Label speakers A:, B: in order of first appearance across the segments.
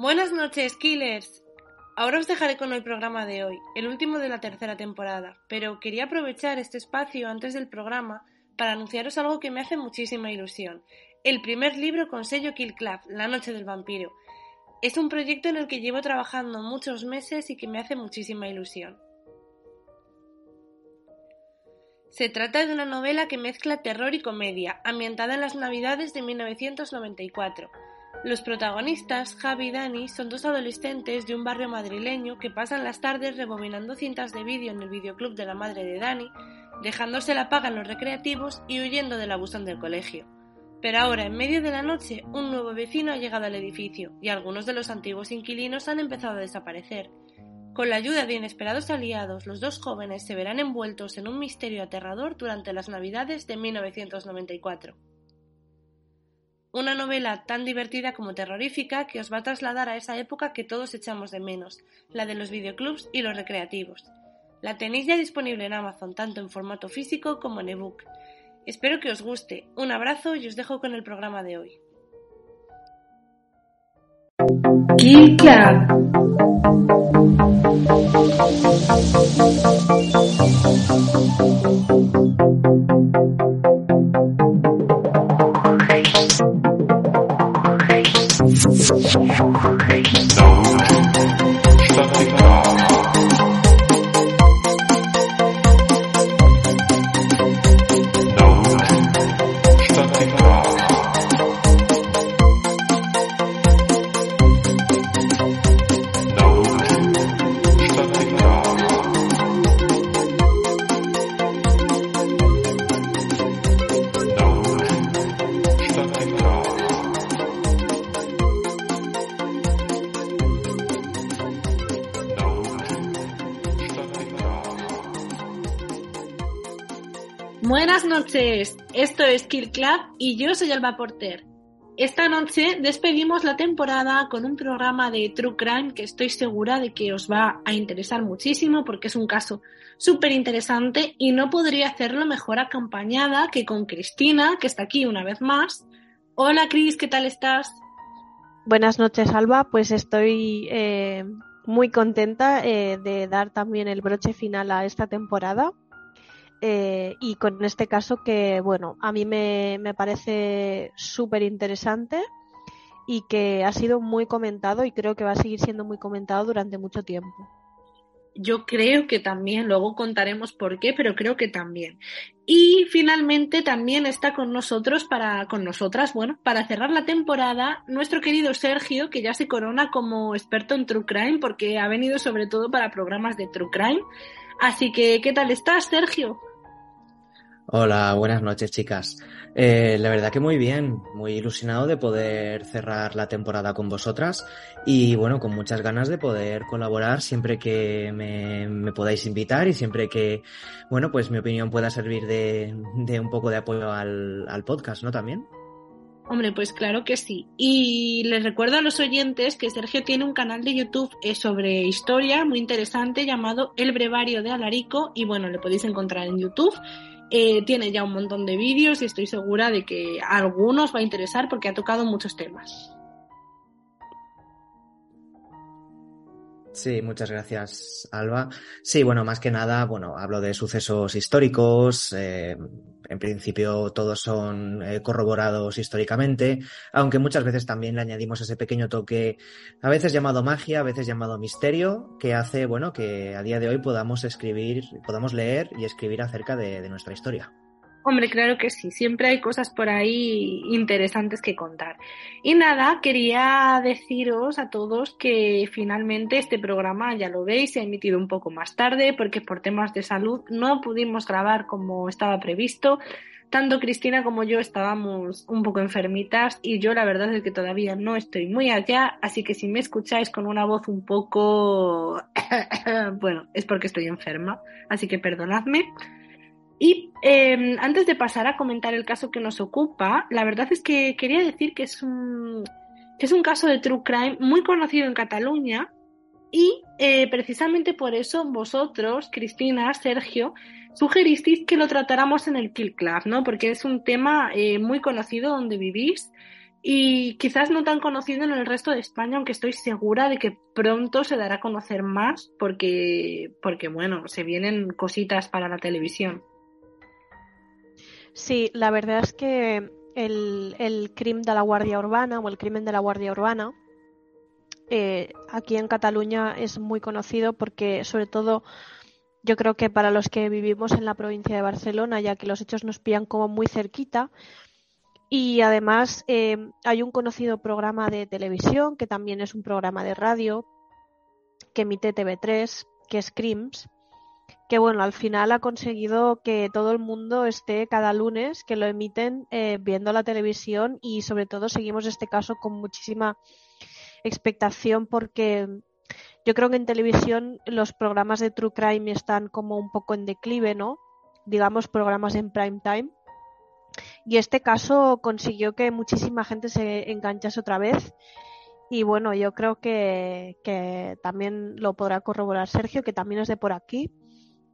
A: Buenas noches, Killers. Ahora os dejaré con el programa de hoy, el último de la tercera temporada, pero quería aprovechar este espacio antes del programa para anunciaros algo que me hace muchísima ilusión. El primer libro con sello Kill La Noche del Vampiro. Es un proyecto en el que llevo trabajando muchos meses y que me hace muchísima ilusión. Se trata de una novela que mezcla terror y comedia, ambientada en las Navidades de 1994. Los protagonistas, Javi y Dani, son dos adolescentes de un barrio madrileño que pasan las tardes rebobinando cintas de vídeo en el videoclub de la madre de Dani, dejándose la paga en los recreativos y huyendo del abusón del colegio. Pero ahora, en medio de la noche, un nuevo vecino ha llegado al edificio y algunos de los antiguos inquilinos han empezado a desaparecer. Con la ayuda de inesperados aliados, los dos jóvenes se verán envueltos en un misterio aterrador durante las Navidades de 1994. Una novela tan divertida como terrorífica que os va a trasladar a esa época que todos echamos de menos, la de los videoclubs y los recreativos. La tenéis ya disponible en Amazon tanto en formato físico como en ebook. Espero que os guste. Un abrazo y os dejo con el programa de hoy. Esto es Kill Club y yo soy Alba Porter. Esta noche despedimos la temporada con un programa de True Crime que estoy segura de que os va a interesar muchísimo porque es un caso súper interesante y no podría hacerlo mejor acompañada que con Cristina, que está aquí una vez más. Hola Cris, ¿qué tal estás?
B: Buenas noches Alba, pues estoy eh, muy contenta eh, de dar también el broche final a esta temporada eh, y con este caso que, bueno, a mí me, me parece súper interesante y que ha sido muy comentado y creo que va a seguir siendo muy comentado durante mucho tiempo.
A: Yo creo que también, luego contaremos por qué, pero creo que también. Y finalmente también está con nosotros para, con nosotras, bueno, para cerrar la temporada, nuestro querido Sergio, que ya se corona como experto en True Crime, porque ha venido sobre todo para programas de True Crime. Así que, ¿qué tal estás, Sergio?
C: Hola, buenas noches chicas. Eh, la verdad que muy bien, muy ilusionado de poder cerrar la temporada con vosotras y bueno, con muchas ganas de poder colaborar siempre que me, podáis invitar y siempre que, bueno, pues mi opinión pueda servir de, de un poco de apoyo al, al podcast, ¿no? También.
A: Hombre, pues claro que sí. Y les recuerdo a los oyentes que Sergio tiene un canal de YouTube eh, sobre historia muy interesante llamado El Brevario de Alarico y bueno, le podéis encontrar en YouTube eh, tiene ya un montón de vídeos y estoy segura de que algunos va a interesar porque ha tocado muchos temas.
C: Sí, muchas gracias, Alba. Sí, bueno, más que nada, bueno, hablo de sucesos históricos. Eh, en principio, todos son eh, corroborados históricamente, aunque muchas veces también le añadimos ese pequeño toque, a veces llamado magia, a veces llamado misterio, que hace, bueno, que a día de hoy podamos escribir, podamos leer y escribir acerca de, de nuestra historia.
A: Hombre, claro que sí, siempre hay cosas por ahí interesantes que contar. Y nada, quería deciros a todos que finalmente este programa, ya lo veis, se ha emitido un poco más tarde porque por temas de salud no pudimos grabar como estaba previsto. Tanto Cristina como yo estábamos un poco enfermitas y yo la verdad es que todavía no estoy muy allá, así que si me escucháis con una voz un poco... bueno, es porque estoy enferma, así que perdonadme. Y eh, antes de pasar a comentar el caso que nos ocupa, la verdad es que quería decir que es un, que es un caso de true crime muy conocido en Cataluña y eh, precisamente por eso vosotros, Cristina, Sergio, sugeristeis que lo tratáramos en el Kill Club, ¿no? Porque es un tema eh, muy conocido donde vivís y quizás no tan conocido en el resto de España, aunque estoy segura de que pronto se dará a conocer más porque, porque bueno, se vienen cositas para la televisión.
B: Sí, la verdad es que el, el crimen de la Guardia Urbana o el crimen de la Guardia Urbana eh, aquí en Cataluña es muy conocido porque sobre todo yo creo que para los que vivimos en la provincia de Barcelona, ya que los hechos nos pillan como muy cerquita, y además eh, hay un conocido programa de televisión, que también es un programa de radio, que emite TV3, que es Crims, que bueno, al final ha conseguido que todo el mundo esté cada lunes que lo emiten eh, viendo la televisión y sobre todo seguimos este caso con muchísima expectación porque yo creo que en televisión los programas de True Crime están como un poco en declive, ¿no? Digamos, programas en prime time. Y este caso consiguió que muchísima gente se enganchase otra vez. Y bueno, yo creo que, que también lo podrá corroborar Sergio, que también es de por aquí,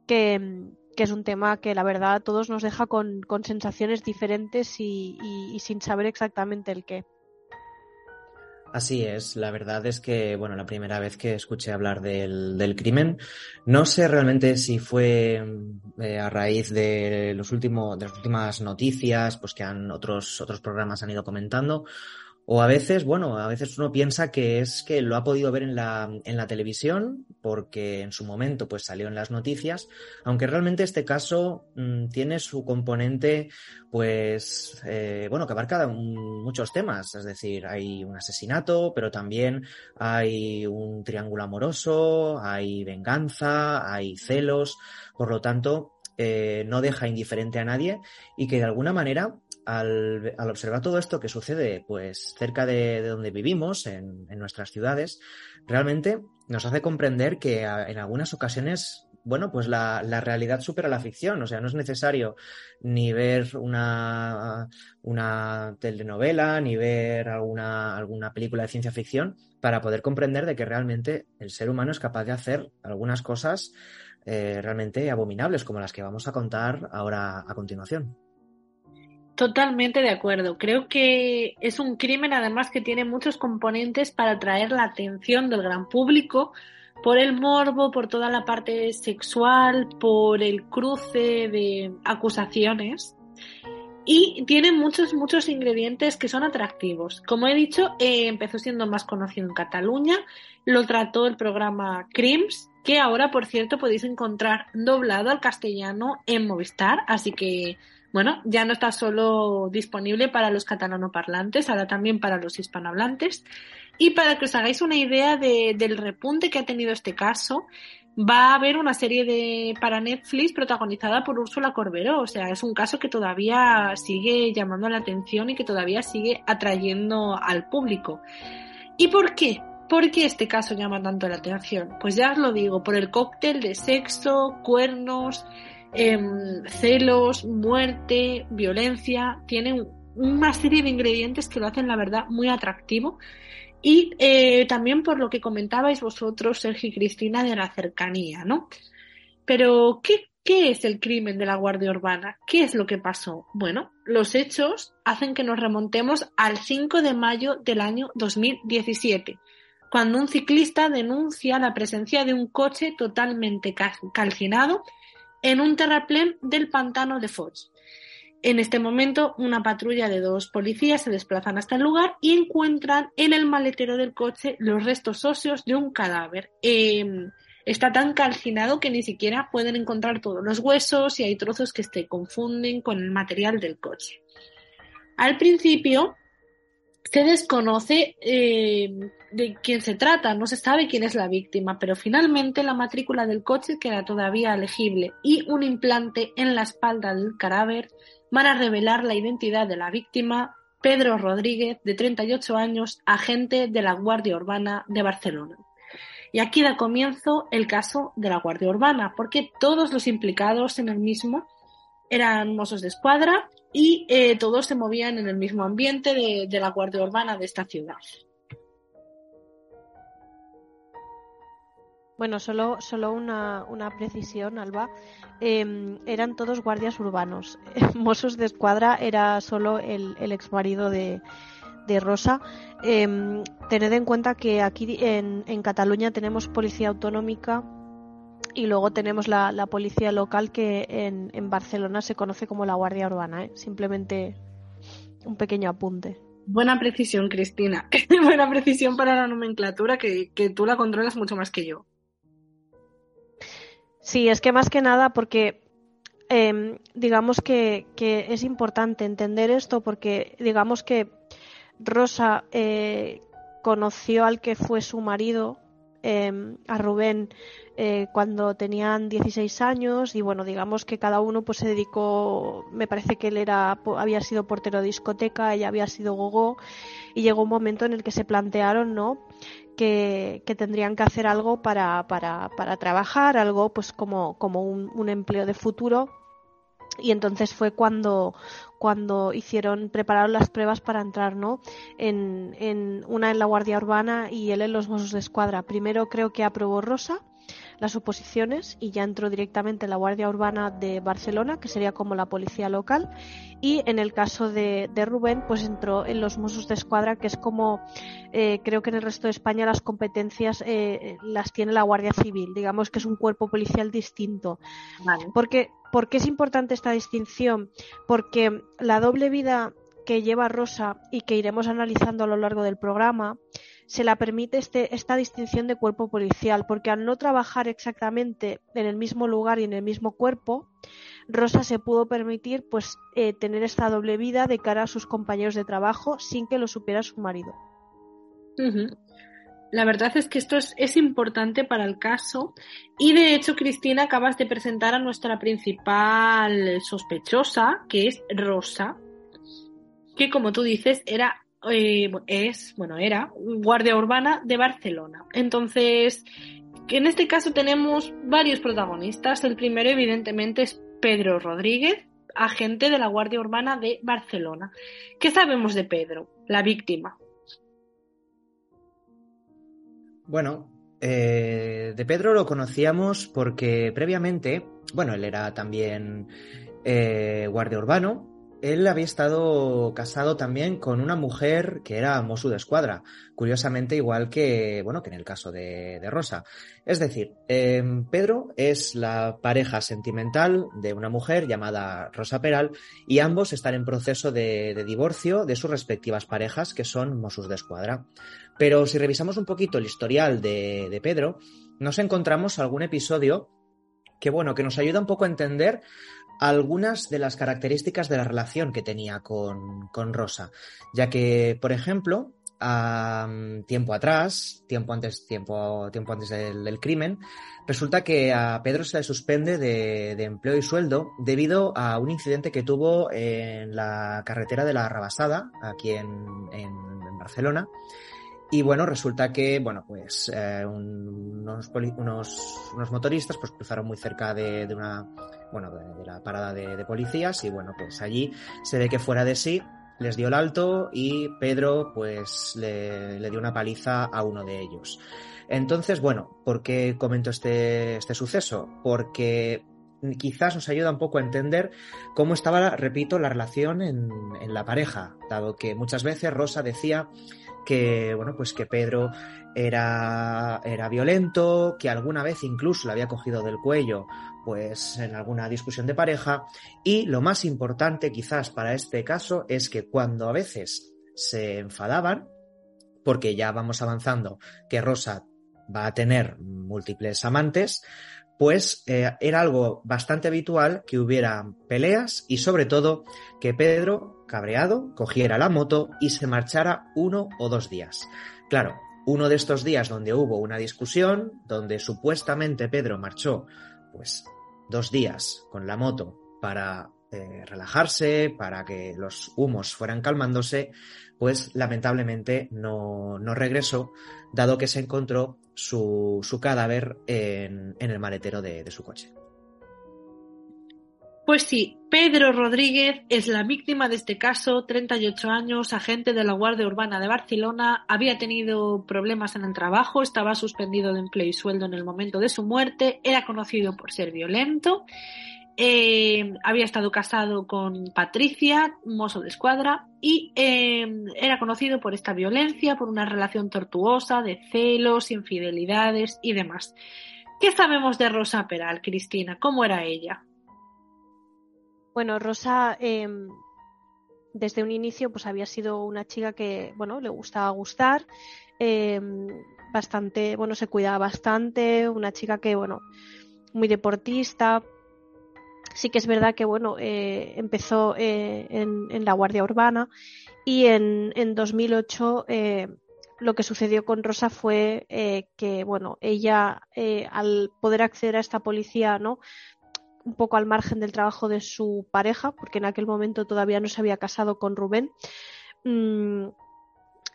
B: que, que es un tema que la verdad a todos nos deja con, con sensaciones diferentes y, y sin saber exactamente el qué.
C: Así es, la verdad es que, bueno, la primera vez que escuché hablar del, del crimen, no sé realmente si fue eh, a raíz de los últimos, de las últimas noticias, pues que han otros, otros programas han ido comentando, o a veces, bueno, a veces uno piensa que es que lo ha podido ver en la, en la televisión, porque en su momento pues salió en las noticias, aunque realmente este caso mmm, tiene su componente, pues, eh, bueno, que abarca muchos temas, es decir, hay un asesinato, pero también hay un triángulo amoroso, hay venganza, hay celos, por lo tanto, eh, no deja indiferente a nadie y que de alguna manera al, observar todo esto que sucede pues cerca de, de donde vivimos, en, nuestras ciudades, realmente nos hace comprender que en algunas ocasiones, bueno, pues la, realidad supera la ficción. O sea, no es necesario ni ver una, telenovela, ni ver alguna, alguna película de ciencia ficción para poder comprender de que realmente el ser humano es capaz de hacer algunas cosas eh, realmente abominables, como las que vamos a contar ahora a continuación.
A: Totalmente de acuerdo. Creo que es un crimen además que tiene muchos componentes para atraer la atención del gran público por el morbo, por toda la parte sexual, por el cruce de acusaciones y tiene muchos, muchos ingredientes que son atractivos. Como he dicho, eh, empezó siendo más conocido en Cataluña, lo trató el programa Crims, que ahora, por cierto, podéis encontrar doblado al castellano en Movistar, así que bueno, ya no está solo disponible para los catalanoparlantes, ahora también para los hispanohablantes. Y para que os hagáis una idea de, del repunte que ha tenido este caso, va a haber una serie de para Netflix protagonizada por Úrsula Corberó. O sea, es un caso que todavía sigue llamando la atención y que todavía sigue atrayendo al público. ¿Y por qué? ¿Por qué este caso llama tanto la atención? Pues ya os lo digo, por el cóctel de sexo, cuernos, eh, celos, muerte, violencia, tiene una serie de ingredientes que lo hacen, la verdad, muy atractivo. Y eh, también por lo que comentabais vosotros, Sergio y Cristina, de la cercanía, ¿no? Pero, ¿qué, ¿qué es el crimen de la Guardia Urbana? ¿Qué es lo que pasó? Bueno, los hechos hacen que nos remontemos al 5 de mayo del año 2017, cuando un ciclista denuncia la presencia de un coche totalmente calcinado en un terraplén del pantano de Foix. En este momento, una patrulla de dos policías se desplazan hasta el lugar y encuentran en el maletero del coche los restos óseos de un cadáver. Eh, está tan calcinado que ni siquiera pueden encontrar todos los huesos y hay trozos que se confunden con el material del coche. Al principio, se desconoce eh, de quién se trata, no se sabe quién es la víctima, pero finalmente la matrícula del coche queda todavía legible y un implante en la espalda del cadáver van a revelar la identidad de la víctima, Pedro Rodríguez, de 38 años, agente de la Guardia Urbana de Barcelona. Y aquí da comienzo el caso de la Guardia Urbana, porque todos los implicados en el mismo eran mozos de escuadra y eh, todos se movían en el mismo ambiente de, la Guardia Urbana de esta ciudad.
B: Bueno, solo, solo una, una precisión, Alba. Eh, eran todos guardias urbanos. Mossos de Escuadra era solo el, el ex marido de, de Rosa. Em, tened en cuenta que aquí en, en, Cataluña tenemos policía autonómica y luego tenemos la, la policía local que en, en, Barcelona se conoce como la Guardia Urbana. ¿eh? Simplemente un pequeño apunte.
A: Buena precisión, Cristina. Buena precisión para la nomenclatura que, que tú la controlas mucho más que yo.
B: Sí, es que más que nada porque eh, digamos que, que, es importante entender esto porque digamos que Rosa eh, conoció al que fue su marido, eh, a Rubén, eh, cuando tenían 16 años y bueno, digamos que cada uno pues se dedicó, me parece que él era, había sido portero de discoteca, ella había sido gogo y llegó un momento en el que se plantearon, ¿no? Que, tendrían que hacer algo para, para, para trabajar, algo pues como, como un empleo de futuro y entonces fue cuando, cuando hicieron, prepararon las pruebas para entrar, ¿no? En, en una en la Guardia Urbana y él en los Mossos de Escuadra. Primero creo que aprobó Rosa las oposiciones y ya entró directamente en la Guardia Urbana de Barcelona, que sería como la policía local, y en el caso de, de Rubén, pues entró en los Mossos de Escuadra, que es como eh, creo que en el resto de España las competencias eh, las tiene la Guardia Civil, digamos que es un cuerpo policial distinto.
A: Vale.
B: Porque, ¿Por qué es importante esta distinción? Porque la doble vida que lleva Rosa y que iremos analizando a lo largo del programa, se la permite este, esta distinción de cuerpo policial, porque al no trabajar exactamente en el mismo lugar y en el mismo cuerpo, Rosa se pudo permitir pues eh, tener esta doble vida de cara a sus compañeros de trabajo sin que lo supiera su marido.
A: La verdad es que esto es, es, importante para el caso y de hecho Cristina acabas de presentar a nuestra principal sospechosa, que es Rosa, que como tú dices era eh, es, bueno, era guardia urbana de Barcelona. Entonces, en este caso tenemos varios protagonistas. El primero, evidentemente, es Pedro Rodríguez, agente de la Guardia Urbana de Barcelona. ¿Qué sabemos de Pedro, la víctima?
C: Bueno, eh, de Pedro lo conocíamos porque previamente, bueno, él era también eh, guardia urbano, él había estado casado también con una mujer que era Mosu de Escuadra, curiosamente igual que, bueno, que en el caso de, de Rosa. Es decir, eh, Pedro es la pareja sentimental de una mujer llamada Rosa Peral y ambos están en proceso de, de divorcio de sus respectivas parejas que son Mosus de Escuadra. Pero si revisamos un poquito el historial de, de Pedro, nos encontramos algún episodio que, bueno, que nos ayuda un poco a entender algunas de las características de la relación que tenía con, con Rosa, ya que, por ejemplo, um, tiempo atrás, tiempo antes, tiempo, tiempo antes del, crimen, resulta que a Pedro se le suspende de, de, empleo y sueldo debido a un incidente que tuvo en la carretera de la Rabasada, aquí en, en Barcelona, y bueno, resulta que, bueno, pues eh, unos, unos, motoristas pues cruzaron muy cerca de, de una, bueno, de, de la parada de, de, policías y bueno, pues allí se ve que fuera de sí les dio el alto y Pedro pues le, le dio una paliza a uno de ellos. Entonces, bueno, ¿por qué comento este, este suceso? Porque quizás nos ayuda un poco a entender cómo estaba, repito, la relación en, en la pareja, dado que muchas veces Rosa decía que, bueno, pues que Pedro era, era violento, que alguna vez incluso le había cogido del cuello, pues en alguna discusión de pareja. Y lo más importante quizás para este caso es que cuando a veces se enfadaban, porque ya vamos avanzando, que Rosa va a tener múltiples amantes, pues eh, era algo bastante habitual que hubiera peleas y sobre todo que Pedro, cabreado, cogiera la moto y se marchara uno o dos días. Claro, uno de estos días donde hubo una discusión, donde supuestamente Pedro marchó pues dos días con la moto para eh, relajarse, para que los humos fueran calmándose, pues lamentablemente no, no regresó, dado que se encontró su, su cadáver en, el maletero de su coche.
A: Pues sí, Pedro Rodríguez es la víctima de este caso, 38 años, agente de la Guardia Urbana de Barcelona, había tenido problemas en el trabajo, estaba suspendido de empleo y sueldo en el momento de su muerte, era conocido por ser violento eh, había estado casado con Patricia, mozo de escuadra, y eh, era conocido por esta violencia, por una relación tortuosa de celos, infidelidades y demás. ¿Qué sabemos de Rosa Peral, Cristina? ¿Cómo era ella?
B: Bueno, Rosa em, desde un inicio pues había sido una chica que, bueno, le gustaba gustar, em, bastante, bueno, se cuidaba bastante, una chica que, bueno, muy deportista, Sí que es verdad que bueno, eh, empezó eh, en, la Guardia Urbana y en, en 2008 eh, lo que sucedió con Rosa fue que bueno, ella al poder acceder a esta policía, ¿no? Un poco al margen del trabajo de su pareja, porque en aquel momento todavía no se había casado con Rubén, mm,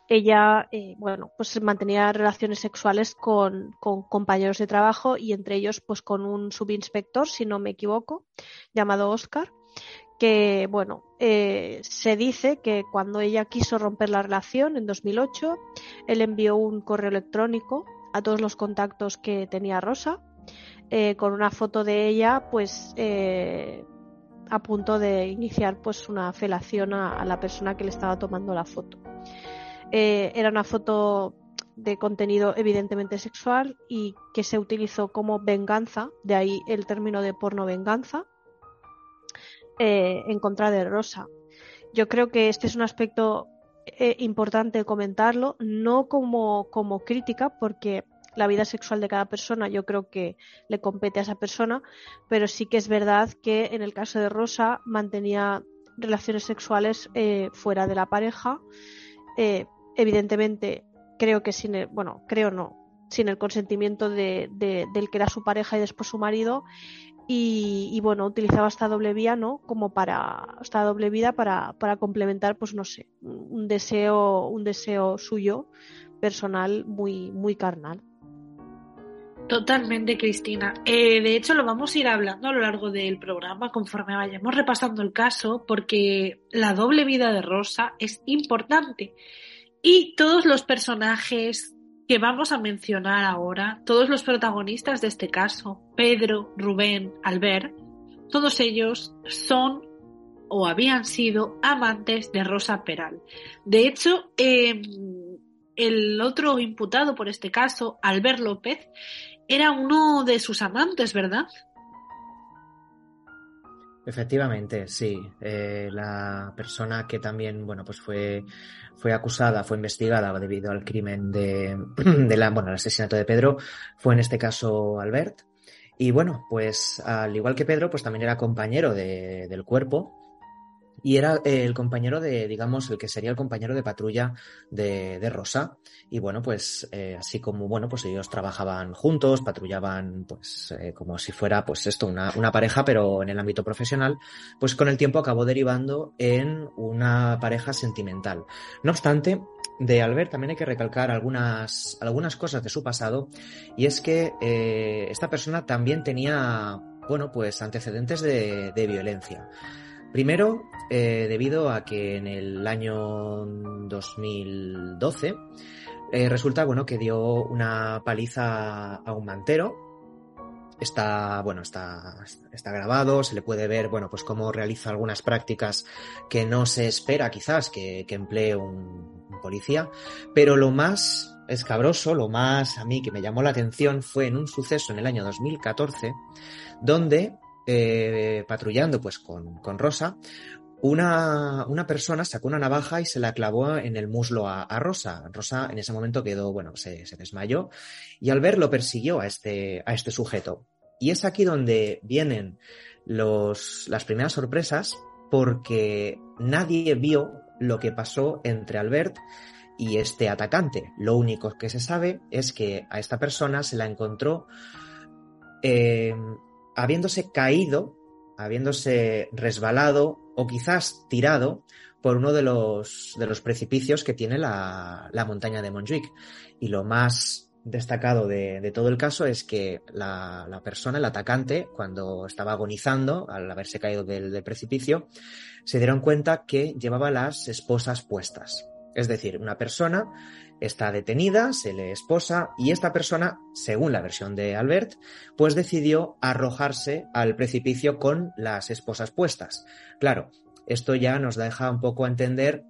B: ella, eh, bueno, pues mantenía relaciones sexuales con, compañeros de trabajo y entre ellos, pues con un subinspector, si no me equivoco, llamado Oscar, que, bueno, eh, se dice que cuando ella quiso romper la relación en 2008, él envió un correo electrónico a todos los contactos que tenía Rosa, eh, con una foto de ella, pues a punto de iniciar pues una felación a la persona que le estaba tomando la foto. Eh, era una foto de contenido evidentemente sexual y que se utilizó como venganza, de ahí el término de porno venganza, eh, en contra de Rosa. Yo creo que este es un aspecto eh, importante comentarlo, no como, como crítica, porque la vida sexual de cada persona yo creo que le compete a esa persona, pero sí que es verdad que en el caso de Rosa mantenía relaciones sexuales fuera de la pareja, evidentemente creo que sin el, bueno, creo no, sin el consentimiento de, del que era su pareja y después su marido. Y, bueno, utilizaba esta doble vía, ¿no? Como para, esta doble vida para, para complementar, pues no sé, un deseo, un deseo suyo, personal, muy, muy carnal.
A: Totalmente, Cristina. Eh, de hecho, lo vamos a ir hablando a lo largo del programa conforme vayamos repasando el caso, porque la doble vida de Rosa es importante. Y todos los personajes que vamos a mencionar ahora, todos los protagonistas de este caso, Pedro, Rubén, Albert, todos ellos son o habían sido amantes de Rosa Peral. De hecho, em, el otro imputado por este caso, Albert López, era uno de sus amantes, ¿verdad?
C: Efectivamente, sí. Eh, la persona que también, bueno, pues fue, fue acusada, fue investigada debido al crimen de, la, bueno, asesinato de Pedro, fue en este caso Albert. Y bueno, pues al igual que Pedro, pues también era compañero de, del cuerpo y era el compañero de, digamos, el que sería el compañero de patrulla de, de Rosa. Y bueno, pues eh, así como, bueno, pues ellos trabajaban juntos, patrullaban, pues eh, como si fuera, pues esto, una, una, pareja, pero en el ámbito profesional, pues con el tiempo acabó derivando en una pareja sentimental. No obstante, de Albert también hay que recalcar algunas, algunas cosas de su pasado, y es que eh, esta persona también tenía, bueno, pues antecedentes de, de violencia. Primero, eh, debido a que en el año 2012 eh, resulta bueno que dio una paliza a un mantero. Está, bueno, está, está grabado, se le puede ver, bueno, pues cómo realiza algunas prácticas que no se espera quizás que, que emplee un, un policía. Pero lo más escabroso, lo más a mí que me llamó la atención fue en un suceso en el año 2014, donde eh, patrullando pues con, con Rosa, una, una, persona sacó una navaja y se la clavó en el muslo a, Rosa. Rosa en ese momento quedó, bueno, se, se, desmayó y al verlo persiguió a este, a este sujeto. Y es aquí donde vienen los, las primeras sorpresas porque nadie vio lo que pasó entre Albert y este atacante. Lo único que se sabe es que a esta persona se la encontró eh, habiéndose caído, habiéndose resbalado o quizás tirado por uno de los, de los precipicios que tiene la, la montaña de Montjuic. Y lo más destacado de, de todo el caso es que la, la, persona, el atacante, cuando estaba agonizando al haberse caído del, del, precipicio, se dieron cuenta que llevaba las esposas puestas. Es decir, una persona está detenida, se le esposa y esta persona, según la versión de Albert, pues decidió arrojarse al precipicio con las esposas puestas. Claro, esto ya nos deja un poco a entender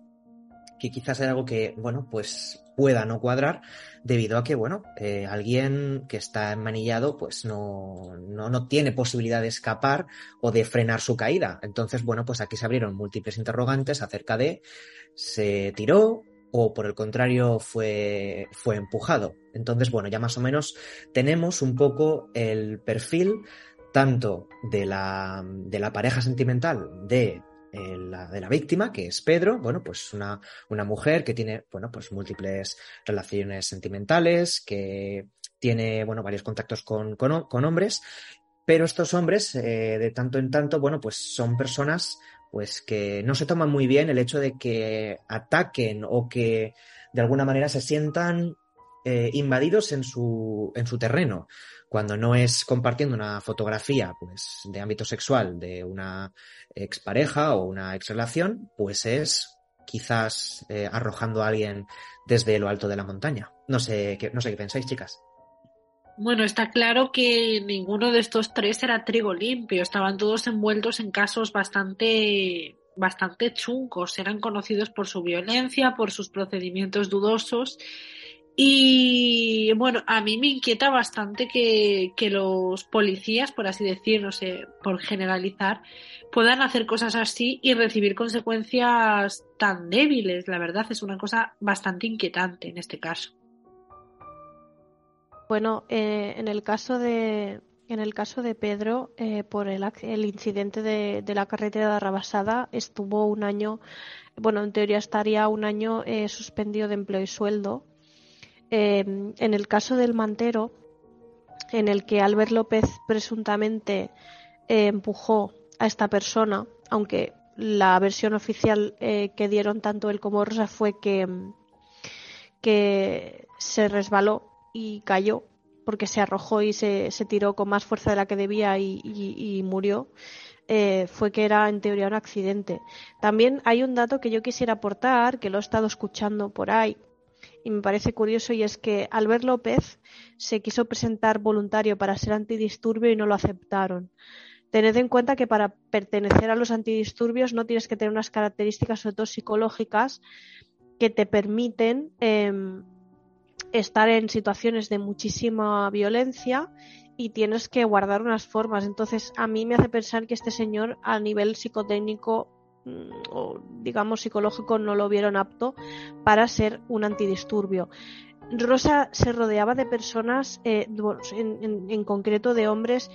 C: que quizás es algo que, bueno, pues pueda no cuadrar debido a que, bueno, eh, alguien que está enmanillado pues no, no, no, tiene posibilidad de escapar o de frenar su caída. Entonces, bueno, pues aquí se abrieron múltiples interrogantes acerca de se tiró, o por el contrario fue, fue empujado. Entonces, bueno, ya más o menos tenemos un poco el perfil tanto de la, de la pareja sentimental de eh, la, de la víctima, que es Pedro, bueno, pues una, una mujer que tiene, bueno, pues múltiples relaciones sentimentales, que tiene, bueno, varios contactos con, con, hombres, pero estos hombres, eh, de tanto en tanto, bueno, pues son personas pues que no se toma muy bien el hecho de que ataquen o que de alguna manera se sientan eh, invadidos en su, en su terreno, cuando no es compartiendo una fotografía pues, de ámbito sexual de una expareja o una exrelación, pues es quizás eh, arrojando a alguien desde lo alto de la montaña. No sé qué, no sé qué pensáis, chicas.
A: Bueno, está claro que ninguno de estos tres era trigo limpio, estaban todos envueltos en casos bastante bastante chuncos, eran conocidos por su violencia, por sus procedimientos dudosos y bueno, a mí me inquieta bastante que, que los policías, por así decir, no sé, por generalizar, puedan hacer cosas así y recibir consecuencias tan débiles. La verdad es una cosa bastante inquietante en este caso.
B: Bueno, eh, en el caso de en el caso de Pedro, eh, por el, el incidente de, la carretera de Arrabasada, estuvo un año, bueno, en teoría estaría un año eh, suspendido de empleo y sueldo. en el caso del mantero, en el que Albert López presuntamente empujó a esta persona, aunque la versión oficial que dieron tanto él como Rosa fue que se resbaló y cayó porque se arrojó y se, se tiró con más fuerza de la que debía y, y, murió, eh, fue que era en teoría un accidente. También hay un dato que yo quisiera aportar, que lo he estado escuchando por ahí, y me parece curioso, y es que Albert López se quiso presentar voluntario para ser antidisturbio y no lo aceptaron. Tened en cuenta que para pertenecer a los antidisturbios no tienes que tener unas características, sobre todo psicológicas, que te permiten eh, estar en situaciones de muchísima violencia y tienes que guardar unas formas. Entonces, a mí me hace pensar que este señor a nivel psicotécnico mm, o digamos psicológico no lo vieron apto para ser un antidisturbio. Rosa se rodeaba de personas, eh, en, en, en concreto de hombres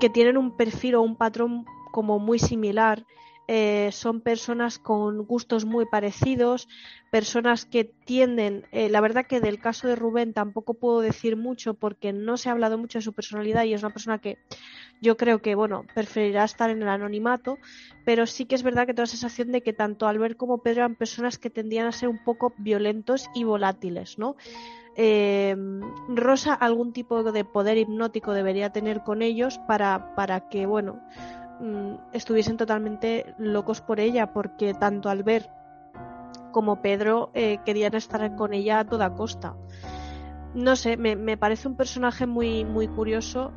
B: que tienen un perfil o un patrón como muy similar eh, son personas con gustos muy parecidos, personas que tienden, eh, la verdad que del caso de Rubén tampoco puedo decir mucho porque no se ha hablado mucho de su personalidad y es una persona que yo creo que, bueno, preferirá estar en el anonimato, pero sí que es verdad que tengo la sensación de que tanto Albert como Pedro eran personas que tendían a ser un poco violentos y volátiles, ¿no? Eh, Rosa algún tipo de poder hipnótico debería tener con ellos para, para que, bueno, Mm, estuviesen totalmente locos por ella, porque tanto Albert como Pedro eh, querían estar con ella a toda costa. No sé, me, me, parece un personaje muy, muy curioso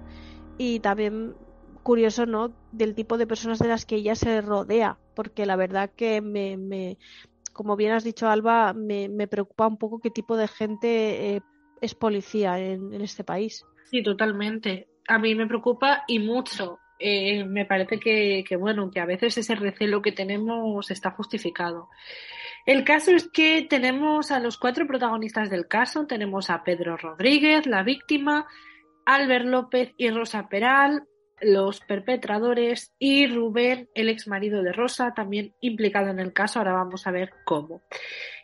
B: y también curioso, ¿no? Del tipo de personas de las que ella se rodea, porque la verdad que me, me como bien has dicho Alba, me, me, preocupa un poco qué tipo de gente eh, es policía en, en este país.
A: Sí, totalmente. A mí me preocupa y mucho eh, me parece que, que, bueno, que a veces ese recelo que tenemos está justificado. El caso es que tenemos a los cuatro protagonistas del caso, tenemos a Pedro Rodríguez, la víctima, Albert López y Rosa Peral, los perpetradores, y Rubén, el ex marido de Rosa, también implicado en el caso. Ahora vamos a ver cómo.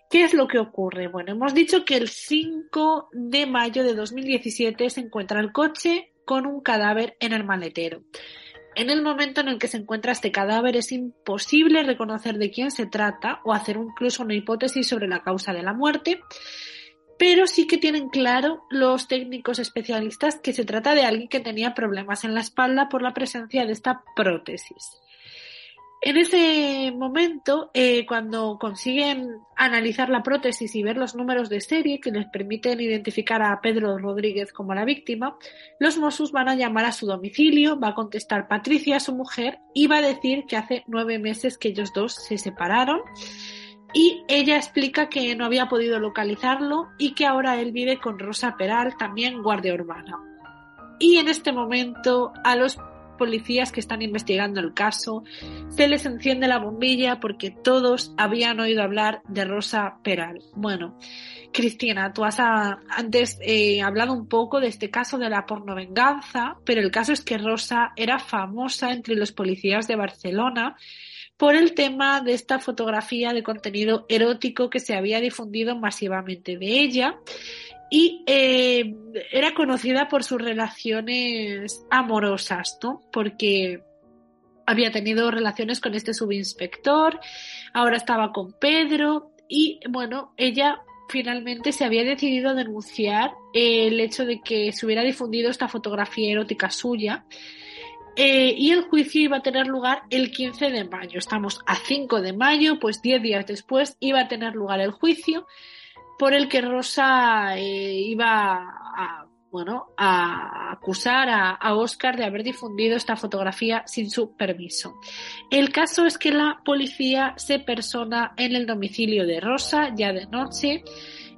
A: ¿Qué es lo que ocurre? Bueno, hemos dicho que el 5 de mayo de 2017 se encuentra el coche con un cadáver en el maletero. En el momento en el que se encuentra este cadáver es imposible reconocer de quién se trata o hacer incluso una hipótesis sobre la causa de la muerte, pero sí que tienen claro los técnicos especialistas que se trata de alguien que tenía problemas en la espalda por la presencia de esta prótesis. En ese momento, eh, cuando consiguen analizar la prótesis y ver los números de serie que les permiten identificar a Pedro Rodríguez como la víctima, los Mossos van a llamar a su domicilio, va a contestar Patricia, su mujer, y va a decir que hace nueve meses que ellos dos se separaron. Y ella explica que no había podido localizarlo y que ahora él vive con Rosa Peral, también guardia urbana. Y en este momento a los policías que están investigando el caso, se les enciende la bombilla porque todos habían oído hablar de Rosa Peral. Bueno, Cristina, tú has antes eh, hablado un poco de este caso de la pornovenganza, pero el caso es que Rosa era famosa entre los policías de Barcelona por el tema de esta fotografía de contenido erótico que se había difundido masivamente de ella y eh, era conocida por sus relaciones amorosas, ¿no? Porque había tenido relaciones con este subinspector, ahora estaba con Pedro y bueno, ella finalmente se había decidido denunciar el hecho de que se hubiera difundido esta fotografía erótica suya eh, y el juicio iba a tener lugar el 15 de mayo. Estamos a 5 de mayo, pues 10 días después iba a tener lugar el juicio por el que Rosa eh, iba a, bueno, a acusar a, a, Oscar de haber difundido esta fotografía sin su permiso. El caso es que la policía se persona en el domicilio de Rosa ya de noche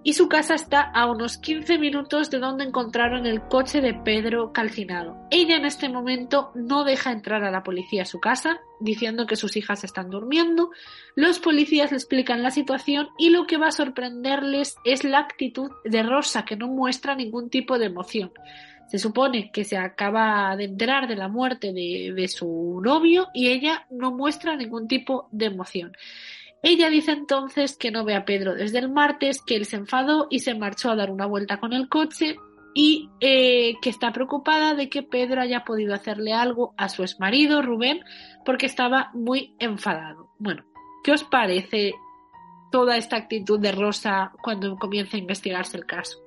A: y su casa está a unos 15 minutos de donde encontraron el coche de Pedro calcinado. Ella en este momento no deja entrar a la policía a su casa, diciendo que sus hijas están durmiendo. Los policías le explican la situación y lo que va a sorprenderles es la actitud de Rosa, que no muestra ningún tipo de emoción. Se supone que se acaba de enterar de la muerte de, de su novio y ella no muestra ningún tipo de emoción. Ella dice entonces que no ve a Pedro desde el martes, que él se enfadó y se marchó a dar una vuelta con el coche y eh, que está preocupada de que Pedro haya podido hacerle algo a su exmarido Rubén porque estaba muy enfadado. Bueno, ¿qué os parece toda esta actitud de Rosa cuando comienza a investigarse el caso?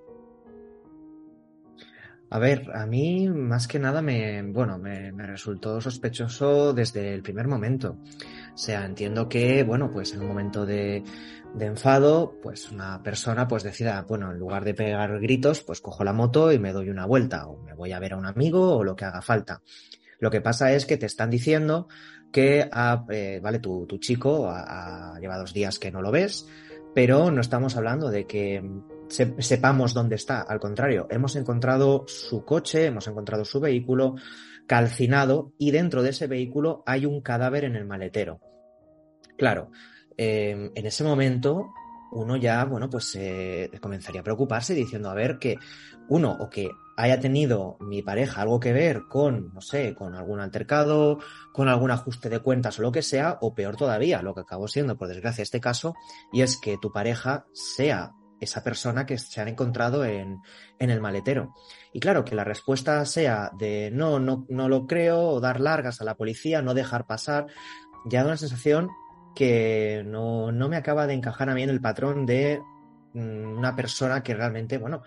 C: A ver, a mí más que nada me, bueno, me, me, resultó sospechoso desde el primer momento. O sea, entiendo que, bueno, pues en un momento de, de enfado, pues una persona pues decida, bueno, en lugar de pegar gritos, pues cojo la moto y me doy una vuelta, o me voy a ver a un amigo o lo que haga falta. Lo que pasa es que te están diciendo que, ha, eh, vale, tu, tu chico ha, ha, lleva dos días que no lo ves, pero no estamos hablando de que sepamos dónde está. Al contrario, hemos encontrado su coche, hemos encontrado su vehículo calcinado y dentro de ese vehículo hay un cadáver en el maletero. Claro, eh, en ese momento uno ya, bueno, pues eh, comenzaría a preocuparse diciendo, a ver, que uno, o que haya tenido mi pareja algo que ver con, no sé, con algún altercado, con algún ajuste de cuentas o lo que sea, o peor todavía, lo que acabó siendo, por desgracia, este caso, y es que tu pareja sea esa persona que se han encontrado en, en, el maletero. Y claro, que la respuesta sea de no, no, no lo creo, o dar largas a la policía, no dejar pasar, ya da una sensación que no, no me acaba de encajar a mí en el patrón de mm, una persona que realmente, bueno,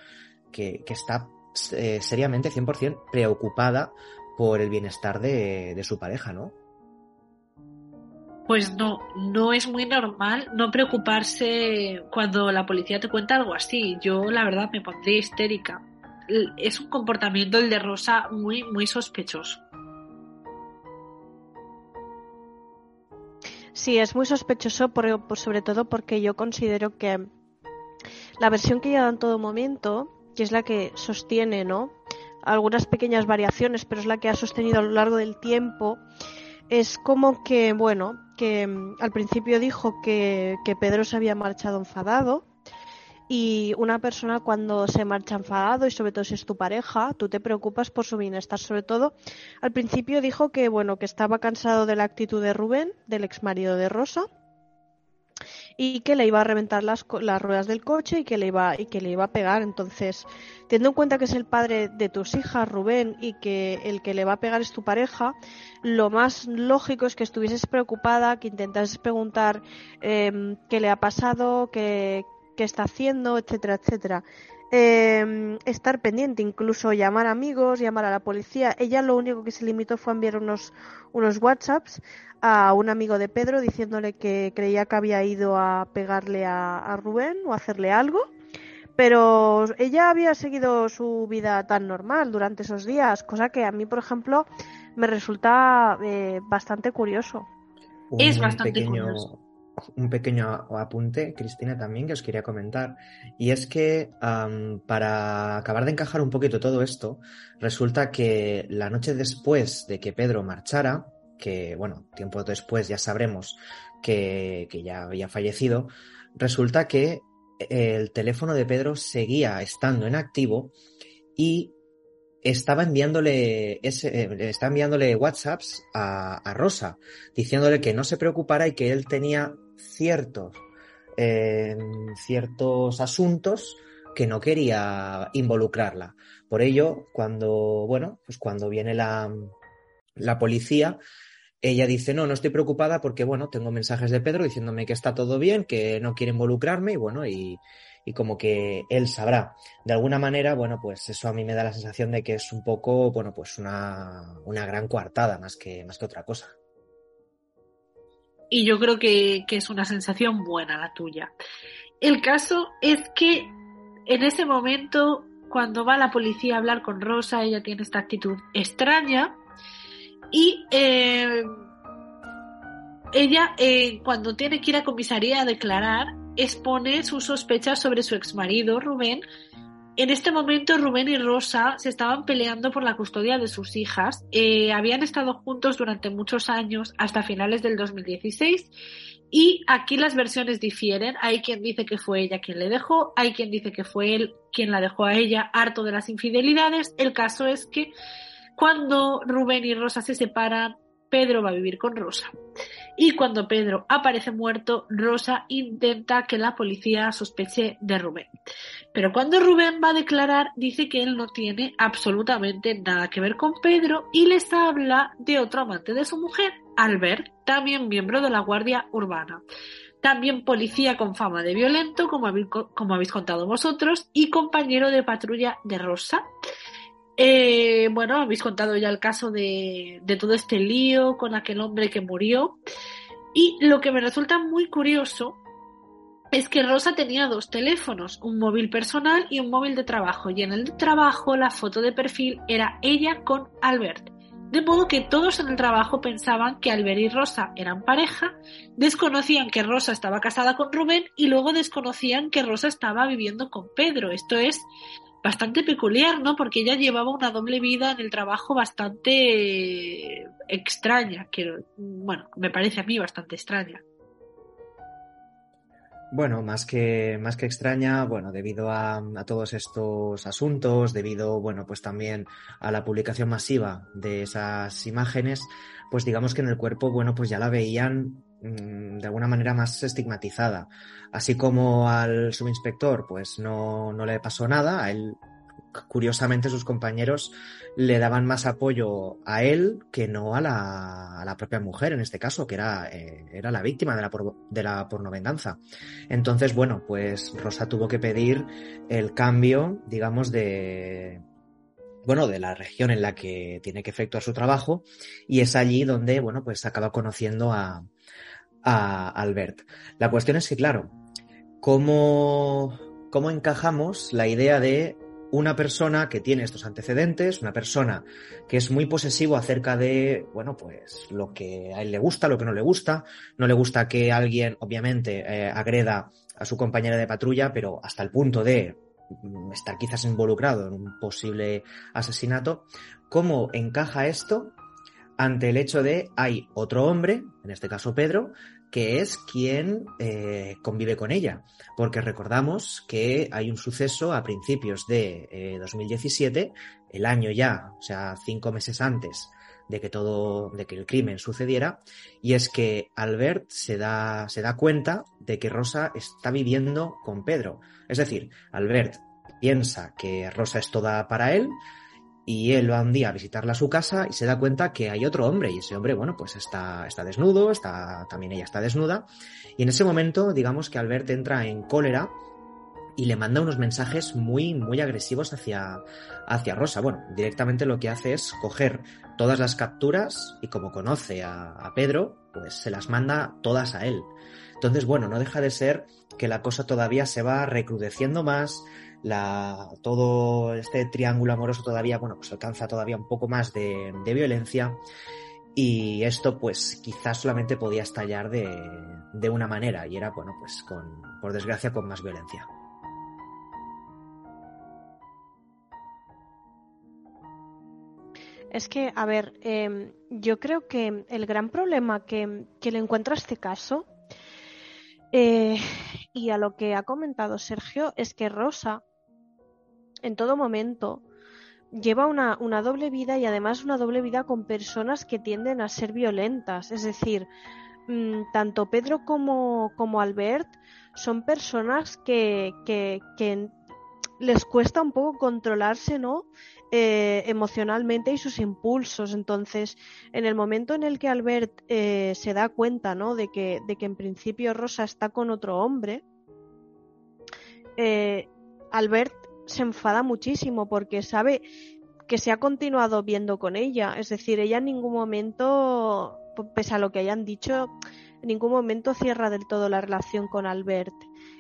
C: que, que está eh, seriamente 100% preocupada por el bienestar de, de su pareja, ¿no?
A: Pues no, no es muy normal no preocuparse cuando la policía te cuenta algo así. Yo la verdad me pondría histérica. Es un comportamiento el de Rosa muy, muy sospechoso.
B: Sí, es muy sospechoso, por, sobre todo porque yo considero que la versión que ella da en todo momento, que es la que sostiene, ¿no? Algunas pequeñas variaciones, pero es la que ha sostenido a lo largo del tiempo, es como que, bueno, que mm, al principio dijo que, que Pedro se había marchado enfadado y una persona cuando se marcha enfadado y sobre todo si es tu pareja, tú te preocupas por su bienestar. Sobre todo, al principio dijo que bueno, que estaba cansado de la actitud de Rubén, del ex marido de Rosa, y que le iba a reventar las, las ruedas del coche y que le iba y que le iba a pegar. Entonces, teniendo en cuenta que es el padre de tus hijas, Rubén, y que el que le va a pegar es tu pareja, lo más lógico es que estuvieses preocupada, que intentases preguntar eh, qué le ha pasado, qué, qué está haciendo, etcétera, etcétera. Eh, estar pendiente, incluso llamar amigos, llamar a la policía. Ella lo único que se limitó fue a enviar unos, unos WhatsApps a un amigo de Pedro diciéndole que creía que había ido a pegarle a, a Rubén o hacerle algo. Pero ella había seguido su vida tan normal durante esos días, cosa que a mí, por ejemplo, me resulta eh, bastante curioso.
A: es bastante curioso
C: un pequeño apunte, Cristina, también que os quería comentar. Y es que para acabar de encajar un poquito todo esto, resulta que la noche después de que Pedro marchara, que bueno, tiempo después ya sabremos que, que ya había fallecido, resulta que el teléfono de Pedro seguía estando en activo y estaba enviándole, ese, eh, enviándole WhatsApps a, Rosa, diciéndole que no se preocupara y que él tenía ciertos, eh, ciertos asuntos que no quería involucrarla. Por ello, cuando, bueno, pues cuando viene la, la policía, ella dice, no, no estoy preocupada porque, bueno, tengo mensajes de Pedro diciéndome que está todo bien, que no quiere involucrarme y, bueno, y, y como que él sabrá. De alguna manera, bueno, pues eso a mí me da la sensación de que es un poco, bueno, pues una, una gran coartada más que, más que otra cosa.
A: Y yo creo que, que es una sensación buena la tuya. El caso es que en ese momento, cuando va la policía a hablar con Rosa, ella tiene esta actitud extraña y eh, ella, eh, cuando tiene que ir a comisaría a declarar, expone sus sospechas sobre su exmarido, Rubén. En este momento, Rubén y Rosa se estaban peleando por la custodia de sus hijas. Eh, habían estado juntos durante muchos años, hasta finales del 2016. Y aquí las versiones difieren. Hay quien dice que fue ella quien le dejó, hay quien dice que fue él quien la dejó a ella harto de las infidelidades. El caso es que cuando Rubén y Rosa se separan, Pedro va a vivir con Rosa. Y cuando Pedro aparece muerto, Rosa intenta que la policía sospeche de Rubén. Pero cuando Rubén va a declarar, dice que él no tiene absolutamente nada que ver con Pedro y les habla de otro amante de su mujer, Albert, también miembro de la Guardia Urbana. También policía con fama de violento, como habéis, contado vosotros, y compañero de patrulla de Rosa. Eh, bueno, habéis contado ya el caso de, de todo este lío con aquel hombre que murió. Y lo que me resulta muy curioso es que Rosa tenía dos teléfonos, un móvil personal y un móvil de trabajo, y en el de trabajo la foto de perfil era ella con Albert. De modo que todos en el trabajo pensaban que Albert y Rosa eran pareja, desconocían que Rosa estaba casada con Rubén y luego desconocían que Rosa estaba viviendo con Pedro. Esto es bastante peculiar, ¿no? Porque ella llevaba una doble vida en el trabajo bastante extraña, que, bueno, me parece a mí bastante extraña.
C: Bueno, más que, más que extraña, bueno, debido a, a, todos estos asuntos, debido, bueno, pues también a la publicación masiva de esas imágenes, pues digamos que en el cuerpo, bueno, pues ya la veían de alguna manera más estigmatizada. Así como al subinspector, pues no, no le pasó nada, a él curiosamente sus compañeros le daban más apoyo a él que no a la, a la propia mujer, en este caso, que era, eh, era la víctima de la, por, de la pornovenganza. Entonces, bueno, pues Rosa tuvo que pedir el cambio, digamos, de, bueno, de la región en la que tiene que efectuar su trabajo y es allí donde, bueno, pues acaba conociendo a, a Albert. La cuestión es que, claro, ¿cómo, cómo encajamos la idea de una persona que tiene estos antecedentes, una persona que es muy posesivo acerca de, bueno, pues lo que a él le gusta, lo que no le gusta, no le gusta que alguien, obviamente, eh, agreda a su compañera de patrulla, pero hasta el punto de mm, estar quizás involucrado en un posible asesinato, ¿cómo encaja esto ante el hecho de hay otro hombre, en este caso Pedro, que es quien eh, convive con ella. Porque recordamos que hay un suceso a principios de eh, 2017, el año ya, o sea, cinco meses antes de que todo, de que el crimen sucediera, y es que Albert se da, se da cuenta de que Rosa está viviendo con Pedro. Es decir, Albert piensa que Rosa es toda para él, y él va un día a visitarla a su casa y se da cuenta que hay otro hombre y ese hombre, bueno, pues está, está desnudo, está, también ella está desnuda y en ese momento, digamos que Albert entra en cólera y le manda unos mensajes muy, muy agresivos hacia, hacia Rosa. Bueno, directamente lo que hace es coger todas las capturas y como conoce a, a Pedro, pues se las manda todas a él. Entonces, bueno, no deja de ser que la cosa todavía se va recrudeciendo más, todo este triángulo amoroso todavía, bueno, pues alcanza todavía un poco más de, violencia y esto pues quizás solamente podía estallar de, de, una manera y era, bueno, pues con, por desgracia con más violencia.
B: Es que, a ver, eh, yo creo que el gran problema que, que le encuentra este caso eh, y a lo que ha comentado Sergio es que Rosa en todo momento lleva una, una, doble vida y además una doble vida con personas que tienden a ser violentas. Es decir, mmm, tanto Pedro como, como Albert son personas que, que, que, les cuesta un poco controlarse, ¿no? Eh, emocionalmente y sus impulsos. Entonces, en el momento en el que Albert eh, se da cuenta, ¿no? De que, de que en principio Rosa está con otro hombre, eh, Albert se enfada muchísimo porque sabe que se ha continuado viendo con ella. Es decir, ella en ningún momento, pese a lo que hayan dicho, en ningún momento cierra del todo la relación con Albert.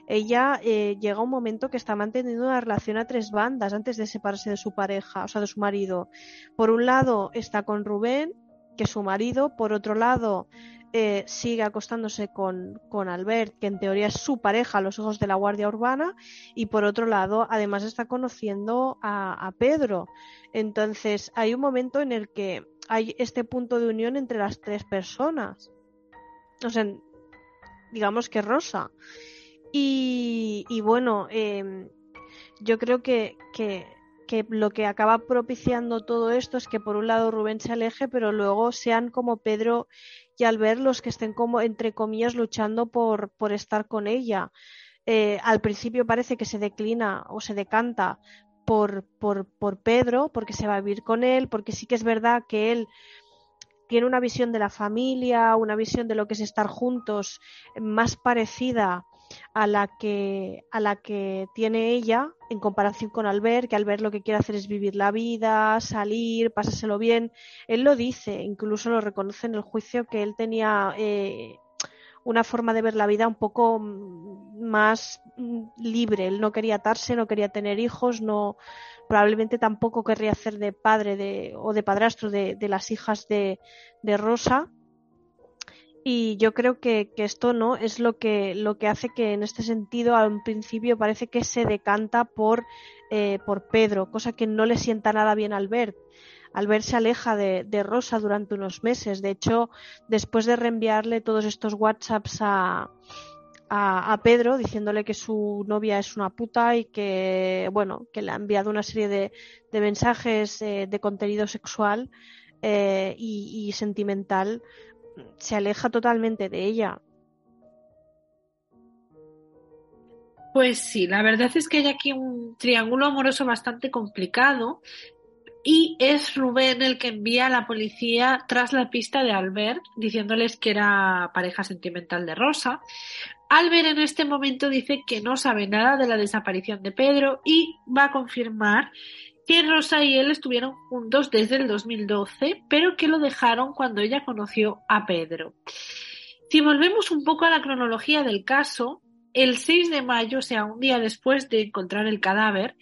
B: Ella eh, llega a un momento que está manteniendo una relación a tres bandas antes de separarse de su pareja, o sea, de su marido. Por un lado está con Rubén, que es su marido, por otro lado eh, sigue acostándose con, con, Albert, que en teoría es su pareja a los ojos de la Guardia Urbana, y por otro lado, además está conociendo a, Pedro. Entonces, hay un momento en el que hay este punto de unión entre las tres personas. O sea, digamos que Rosa. Y, bueno, eh, yo creo que, que que lo que acaba propiciando todo esto es que por un lado Rubén se aleje, pero luego sean como Pedro y Albert los que estén como, entre comillas, luchando por, por estar con ella. Eh, al principio parece que se declina o se decanta por, por Pedro, porque se va a vivir con él, porque sí que es verdad que él tiene una visión de la familia, una visión de lo que es estar juntos más parecida a la que a la que tiene ella en comparación con Albert, que Albert lo que quiere hacer es vivir la vida, salir, pasárselo bien. Él lo dice, incluso lo reconoce en el juicio que él tenía eh, una forma de ver la vida un poco más libre. Él no quería atarse, no quería tener hijos, no probablemente tampoco querría hacer de padre de, o de padrastro de, de las hijas de, de Rosa y yo creo que, que, esto no es lo que, lo que hace que en este sentido al principio parece que se decanta por, eh, por Pedro, cosa que no le sienta nada bien al ver. Albert se aleja de, de, Rosa durante unos meses. De hecho, después de reenviarle todos estos WhatsApps a, a, a, Pedro diciéndole que su novia es una puta y que, bueno, que le ha enviado una serie de, de mensajes eh, de contenido sexual eh, y sentimental, se aleja totalmente de ella.
A: Pues sí, la verdad es que hay aquí un triángulo amoroso bastante complicado y es Rubén el que envía a la policía tras la pista de Albert diciéndoles que era pareja sentimental de Rosa. Albert en este momento dice que no sabe nada de la desaparición de Pedro y va a confirmar que Rosa y él estuvieron juntos desde el 2012, pero que lo dejaron cuando ella conoció a Pedro. Si volvemos un poco a la cronología del caso, el 6 de mayo, o sea, un día después de encontrar el cadáver,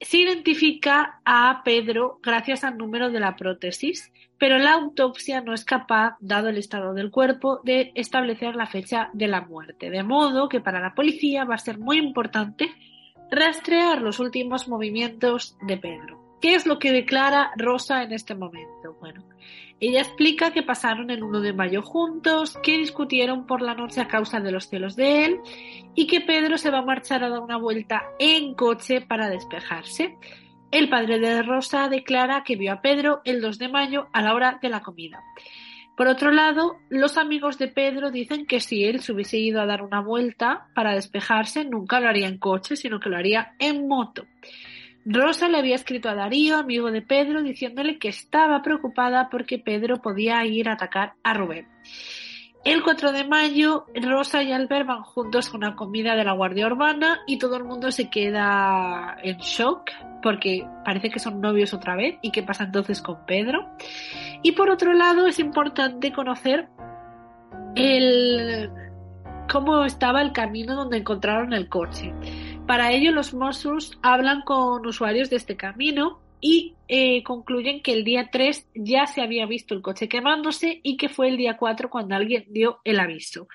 A: se identifica a Pedro gracias al número de la prótesis, pero la autopsia no es capaz, dado el estado del cuerpo, de establecer la fecha de la muerte. De modo que para la policía va a ser muy importante rastrear los últimos movimientos de Pedro. ¿Qué es lo que declara Rosa en este momento? Bueno, ella explica que pasaron el 1 de mayo juntos, que discutieron por la noche a causa de los celos de él y que Pedro se va a marchar a dar una vuelta en coche para despejarse. El padre de Rosa declara que vio a Pedro el 2 de mayo a la hora de la comida. Por otro lado, los amigos de Pedro dicen que si él se hubiese ido a dar una vuelta para despejarse, nunca lo haría en coche, sino que lo haría en moto. Rosa le había escrito a Darío, amigo de Pedro, diciéndole que estaba preocupada porque Pedro podía ir a atacar a Rubén. El 4 de mayo, Rosa y Albert van juntos a una comida de la Guardia Urbana y todo el mundo se queda en shock porque parece que son novios otra vez y qué pasa entonces con Pedro. Y por otro lado, es importante conocer el cómo estaba el camino donde encontraron el coche. Para ello, los Mossos hablan con usuarios de este camino y eh, concluyen que el día 3 ya se había visto el coche quemándose y que fue el día 4 cuando alguien dio el aviso.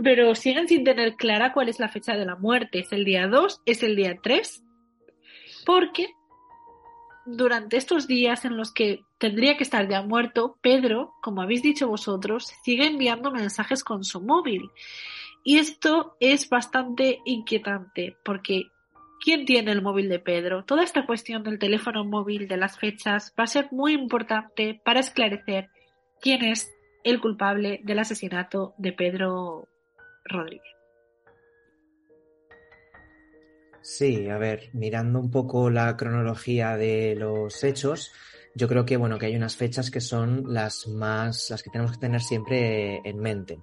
A: Pero siguen sin tener clara cuál es la fecha de la muerte. ¿Es el día 2? ¿Es el día 3? Porque durante estos días en los que tendría que estar ya muerto, Pedro, como habéis dicho vosotros, sigue enviando mensajes con su móvil. Y esto es bastante inquietante porque quién tiene el móvil de Pedro. Toda esta cuestión del teléfono móvil, de las fechas, va a ser muy importante para esclarecer quién es el culpable del asesinato de Pedro Rodríguez.
C: Sí, a ver, mirando un poco la cronología de los hechos, yo creo que bueno, que hay unas fechas que son las más, las que tenemos que tener siempre en mente.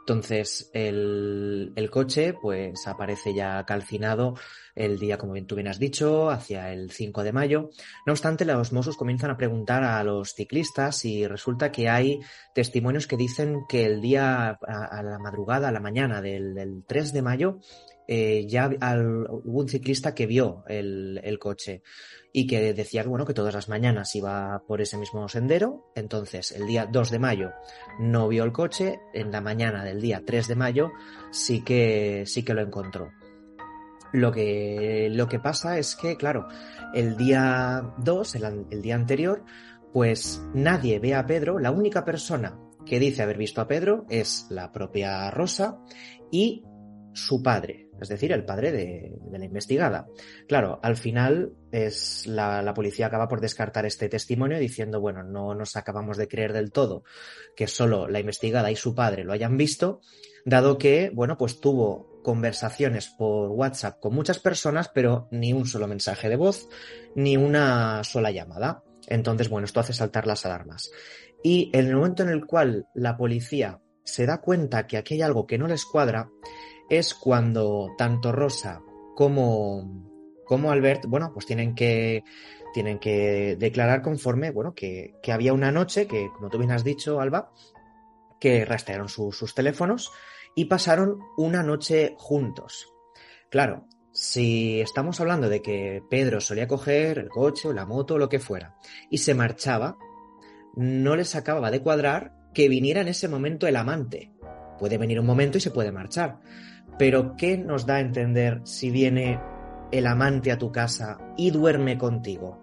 C: Entonces, el, el, coche pues aparece ya calcinado el día, como bien tú bien has dicho, hacia el 5 de mayo. No obstante, los Mossos comienzan a preguntar a los ciclistas y resulta que hay testimonios que dicen que el día, a, la madrugada, a la mañana del, del 3 de mayo, eh, ya al, hubo un ciclista que vio el, el, coche y que decía bueno, que todas las mañanas iba por ese mismo sendero. Entonces, el día 2 de mayo no vio el coche, en la mañana del día 3 de mayo sí que, sí que lo encontró. Lo que, lo que pasa es que, claro, el día 2, el, el día anterior, pues nadie ve a Pedro, la única persona que dice haber visto a Pedro es la propia Rosa y su padre, es decir, el padre de, la investigada. Claro, al final es la, la, policía acaba por descartar este testimonio diciendo, bueno, no nos acabamos de creer del todo que solo la investigada y su padre lo hayan visto, dado que, bueno, pues tuvo conversaciones por WhatsApp con muchas personas, pero ni un solo mensaje de voz, ni una sola llamada. Entonces, bueno, esto hace saltar las alarmas. Y en el momento en el cual la policía se da cuenta que aquí hay algo que no les cuadra, es cuando tanto Rosa como, como Albert, bueno, pues tienen que, tienen que declarar conforme, bueno, que, que había una noche que, como tú bien has dicho, Alba, que rastrearon su, sus teléfonos y pasaron una noche juntos. Claro, si estamos hablando de que Pedro solía coger el coche o la moto o lo que fuera y se marchaba, no les acababa de cuadrar que viniera en ese momento el amante. Puede venir un momento y se puede marchar. Pero ¿qué nos da a entender si viene el amante a tu casa y duerme contigo?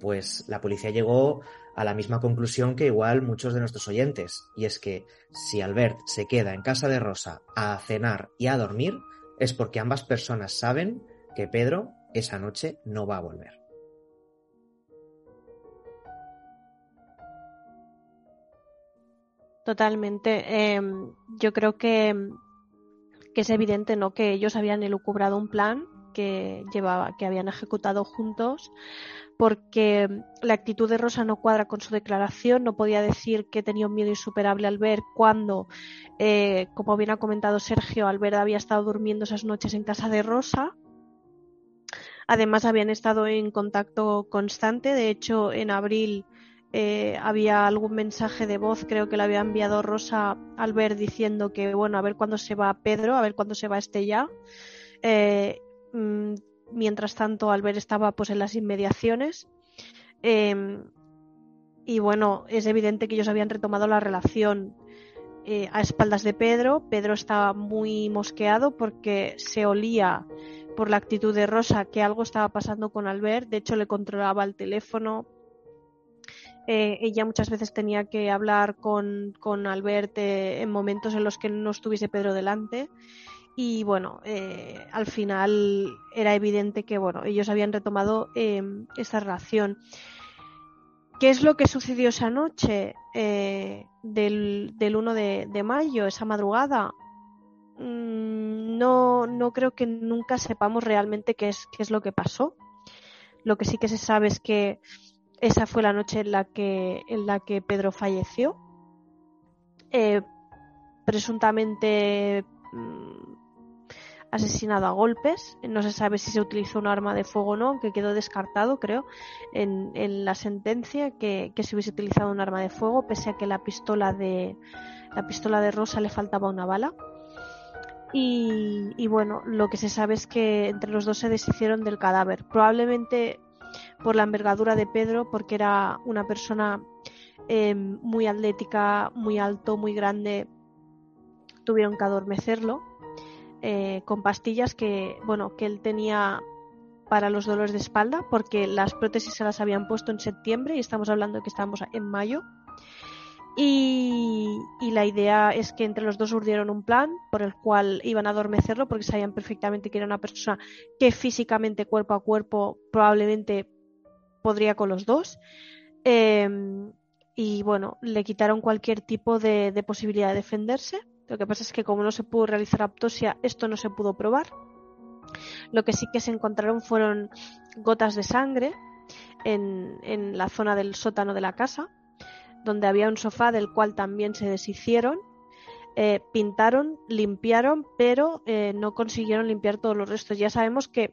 C: Pues la policía llegó a la misma conclusión que igual muchos de nuestros oyentes, y es que si Albert se queda en casa de Rosa a cenar y a dormir, es porque ambas personas saben que Pedro esa noche no va a volver.
B: Totalmente. Eh, yo creo que que es evidente ¿no? que ellos habían elucubrado un plan que llevaba, que habían ejecutado juntos, porque la actitud de Rosa no cuadra con su declaración, no podía decir que tenía un miedo insuperable al ver cuando, eh, como bien ha comentado Sergio, Albert había estado durmiendo esas noches en casa de Rosa. Además, habían estado en contacto constante. De hecho, en abril eh, había algún mensaje de voz, creo que le había enviado Rosa al ver diciendo que, bueno, a ver cuándo se va Pedro, a ver cuándo se va este ya. Eh, mm, mientras tanto, Albert estaba pues en las inmediaciones. Eh, y bueno, es evidente que ellos habían retomado la relación eh, a espaldas de Pedro. Pedro estaba muy mosqueado porque se olía por la actitud de Rosa que algo estaba pasando con Albert. De hecho, le controlaba el teléfono, eh, ella muchas veces tenía que hablar con, con en momentos en los que no estuviese Pedro delante. Y bueno, eh, al final era evidente que bueno, ellos habían retomado eh, esta relación. ¿Qué es lo que sucedió esa noche eh, del, del, 1 de, de, mayo, esa madrugada? Mm, no, no creo que nunca sepamos realmente qué es, qué es lo que pasó. Lo que sí que se sabe es que esa fue la noche en la que, en la que Pedro falleció. Eh, presuntamente mm, asesinado a golpes. No se sabe si se utilizó un arma de fuego o no, que quedó descartado, creo, en, la sentencia que, se hubiese utilizado un arma de fuego, pese a que la pistola de la pistola de Rosa le faltaba una bala. Y, y bueno, lo que se sabe es que entre los dos se deshicieron del cadáver. Probablemente por la envergadura de Pedro, porque era una persona eh, muy atlética, muy alto, muy grande, tuvieron que adormecerlo eh, con pastillas que, bueno, que él tenía para los dolores de espalda, porque las prótesis se las habían puesto en septiembre y estamos hablando de que estamos en mayo. Y, y, la idea es que entre los dos urdieron un plan por el cual iban a adormecerlo porque sabían perfectamente que era una persona que físicamente cuerpo a cuerpo probablemente podría con los dos. Em, y bueno, le quitaron cualquier tipo de, posibilidad de defenderse. Lo que pasa es que como no se pudo realizar autopsia, esto no se pudo probar. Lo que sí que se encontraron fueron gotas de sangre en, la zona del sótano de la casa, donde había un sofá del cual también se deshicieron. Eh, pintaron, limpiaron, pero eh, no consiguieron limpiar todos los restos. Ya sabemos que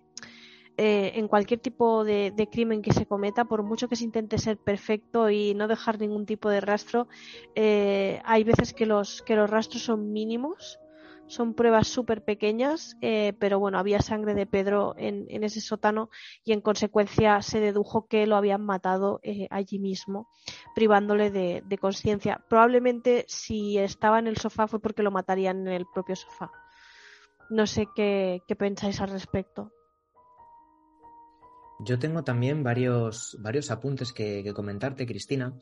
B: eh, en cualquier tipo de, crimen que se cometa, por mucho que se intente ser perfecto y no dejar ningún tipo de rastro, eh, hay veces que los, que los rastros son mínimos, son pruebas súper pequeñas, eh, pero bueno, había sangre de Pedro en, ese sótano y en consecuencia se dedujo que lo habían matado allí mismo, privándole de, conciencia. Probablemente si estaba en el sofá fue porque lo matarían en el propio sofá. No sé qué pensáis al respecto.
C: Yo tengo también varios, varios apuntes que, comentarte, Cristina,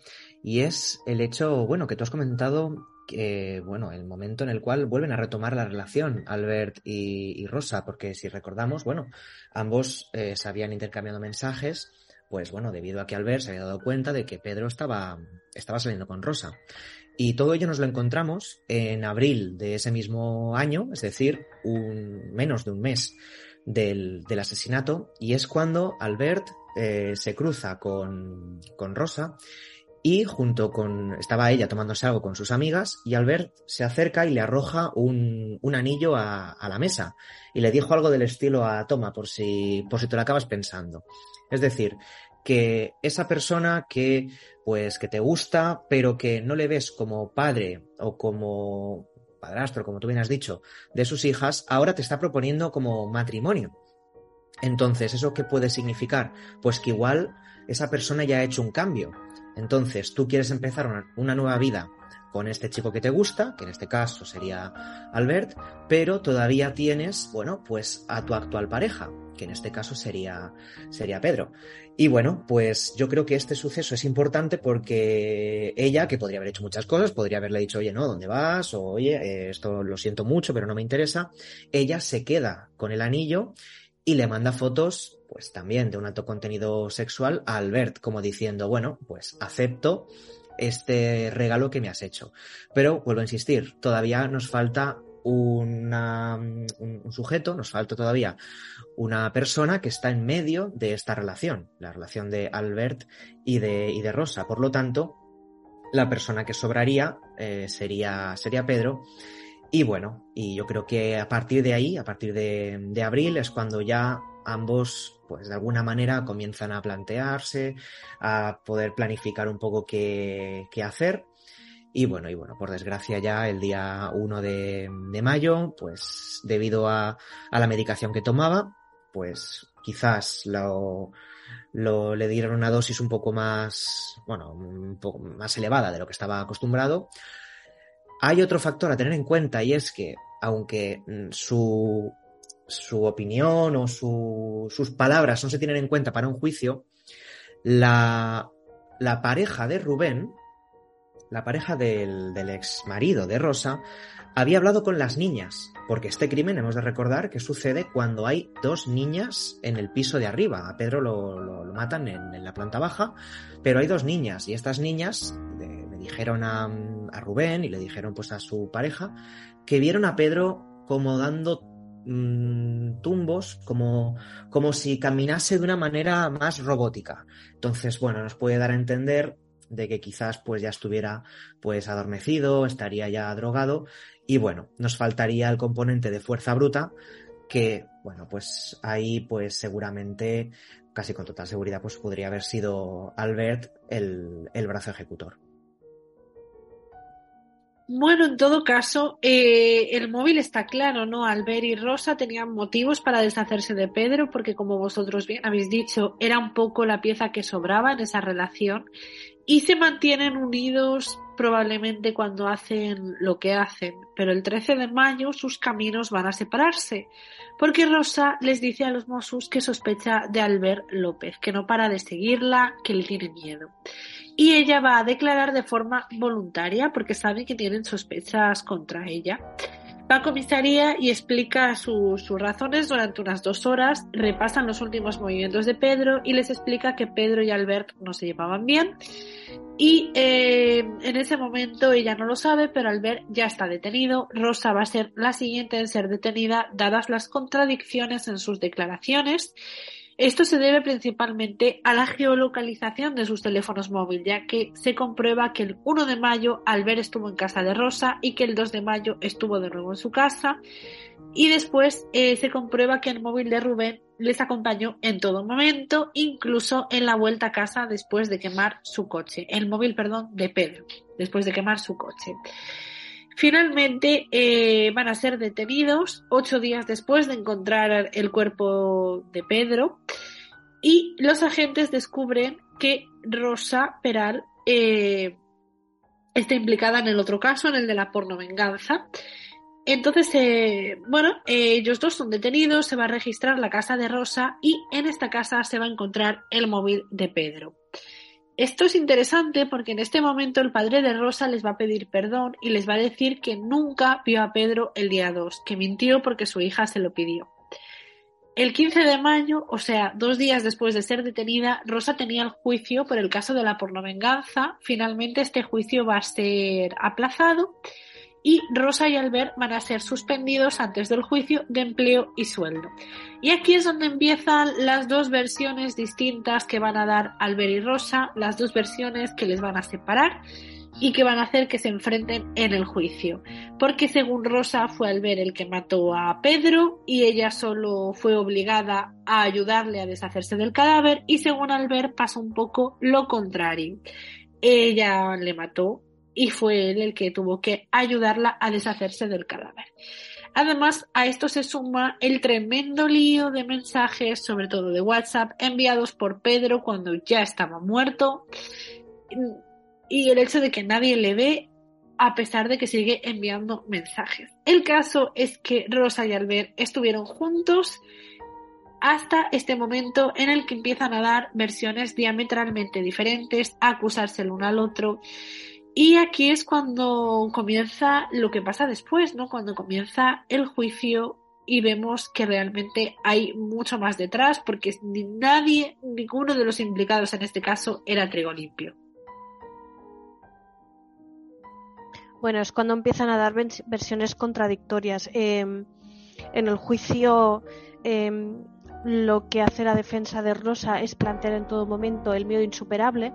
C: y es el hecho, bueno, que tú has comentado que, bueno, el momento en el cual vuelven a retomar la relación Albert y, Rosa, porque si recordamos, bueno, ambos eh, se habían intercambiado mensajes, pues bueno, debido a que Albert se había dado cuenta de que Pedro estaba, estaba saliendo con Rosa. Y todo ello nos lo encontramos en abril de ese mismo año, es decir, un, menos de un mes del, del asesinato y es cuando Albert eh, se cruza con, con Rosa y junto con estaba ella tomándose algo con sus amigas y Albert se acerca y le arroja un, un anillo a, a, la mesa y le dijo algo del estilo a toma por si por si te lo acabas pensando es decir que esa persona que pues que te gusta pero que no le ves como padre o como padrastro, como tú bien has dicho, de sus hijas, ahora te está proponiendo como matrimonio. Entonces, ¿eso qué puede significar? Pues que igual esa persona ya ha hecho un cambio. Entonces, tú quieres empezar una, una nueva vida con este chico que te gusta, que en este caso sería Albert, pero todavía tienes, bueno, pues a tu actual pareja, que en este caso sería, sería Pedro. Y bueno, pues yo creo que este suceso es importante porque ella, que podría haber hecho muchas cosas, podría haberle dicho, oye, no, ¿dónde vas? O oye, eh, esto lo siento mucho, pero no me interesa. Ella se queda con el anillo y le manda fotos, pues también de un alto contenido sexual a Albert, como diciendo, bueno, pues acepto este regalo que me has hecho. Pero vuelvo a insistir, todavía nos falta una, un, sujeto, nos falta todavía una persona que está en medio de esta relación, la relación de Albert y de, y de Rosa. Por lo tanto, la persona que sobraría eh, sería, sería Pedro. Y bueno, y yo creo que a partir de ahí, a partir de, de abril, es cuando ya ambos, pues de alguna manera, comienzan a plantearse, a poder planificar un poco qué, qué hacer. Y bueno, y bueno, por desgracia ya el día 1 de, de mayo, pues debido a, a, la medicación que tomaba, pues quizás lo, lo, le dieron una dosis un poco más, bueno, un poco más elevada de lo que estaba acostumbrado. Hay otro factor a tener en cuenta y es que, aunque mm, su su opinión o su, sus palabras no se tienen en cuenta para un juicio, la, la pareja de Rubén, la pareja del, del ex marido de Rosa, había hablado con las niñas, porque este crimen hemos de recordar que sucede cuando hay dos niñas en el piso de arriba. A Pedro lo, lo, matan en, en, la planta baja, pero hay dos niñas y estas niñas le, le dijeron a, a, Rubén y le dijeron pues a su pareja que vieron a Pedro como dando mmm, tumbos como, como si caminase de una manera más robótica. Entonces, bueno, nos puede dar a entender de que quizás pues ya estuviera pues adormecido, estaría ya drogado y bueno, nos faltaría el componente de fuerza bruta que bueno, pues ahí pues seguramente casi con total seguridad pues podría haber sido Albert el, el brazo ejecutor.
A: Bueno, en todo caso, eh, el móvil está claro, ¿no? Albert y Rosa tenían motivos para deshacerse de Pedro, porque como vosotros bien habéis dicho, era un poco la pieza que sobraba en esa relación y se mantienen unidos probablemente cuando hacen lo que hacen, pero el 13 de mayo sus caminos van a separarse, porque Rosa les dice a los Mossos que sospecha de Albert López, que no para de seguirla, que le tiene miedo. Y ella va a declarar de forma voluntaria porque sabe que tienen sospechas contra ella. Va a comisaría y explica sus razones durante unas dos horas, repasan los últimos movimientos de Pedro y les explica que Pedro y Albert no se llevaban bien. Y eh, en ese momento ella no lo sabe, pero Albert ya está detenido. Rosa va a ser la siguiente en ser detenida, dadas las contradicciones en sus declaraciones esto se debe principalmente a la geolocalización de sus teléfonos móviles, ya que se comprueba que el 1 de mayo Albert estuvo en casa de Rosa y que el 2 de mayo estuvo de nuevo en su casa. Y después eh, se comprueba que el móvil de Rubén les acompañó en todo momento, incluso en la vuelta a casa después de quemar su coche. El móvil, perdón, de Pedro, después de quemar su coche. Finalmente eh, van a ser detenidos ocho días después de encontrar el cuerpo de Pedro y los agentes descubren que Rosa Peral eh, está implicada en el otro caso, en el de la porno venganza. Entonces, eh, bueno, ellos dos son detenidos, se va a registrar la casa de Rosa y en esta casa se va a encontrar el móvil de Pedro. Esto es interesante porque en este momento el padre de Rosa les va a pedir perdón y les va a decir que nunca vio a Pedro el día 2, que mintió porque su hija se lo pidió. El 15 de mayo, o sea, dos días después de ser detenida, Rosa tenía el juicio por el caso de la pornovenganza. Finalmente este juicio va a ser aplazado y Rosa y Albert van a ser suspendidos antes del juicio de empleo y sueldo. Y aquí es donde empiezan las dos versiones distintas que van a dar Albert y Rosa, las dos versiones que les van a separar y que van a hacer que se enfrenten en el juicio. Porque según Rosa fue Albert el que mató a Pedro y ella solo fue obligada a ayudarle a deshacerse del cadáver y según Albert pasa un poco lo contrario. Ella le mató y fue él el que tuvo que ayudarla a deshacerse del cadáver. Además, a esto se suma el tremendo lío de mensajes, sobre todo de WhatsApp, enviados por Pedro cuando ya estaba muerto y el hecho de que nadie le ve a pesar de que sigue enviando mensajes. El caso es que Rosa y Albert estuvieron juntos hasta este momento en el que empiezan a dar versiones diametralmente diferentes, a acusarse el uno al otro y aquí es cuando comienza lo que pasa después, ¿no? Cuando comienza el juicio y vemos que realmente hay mucho más detrás porque ni nadie, ninguno de los implicados en este caso era trigo limpio.
B: Bueno, es cuando empiezan a dar versiones contradictorias. Em, en el juicio em, lo que hace la defensa de Rosa es plantear en todo momento el miedo insuperable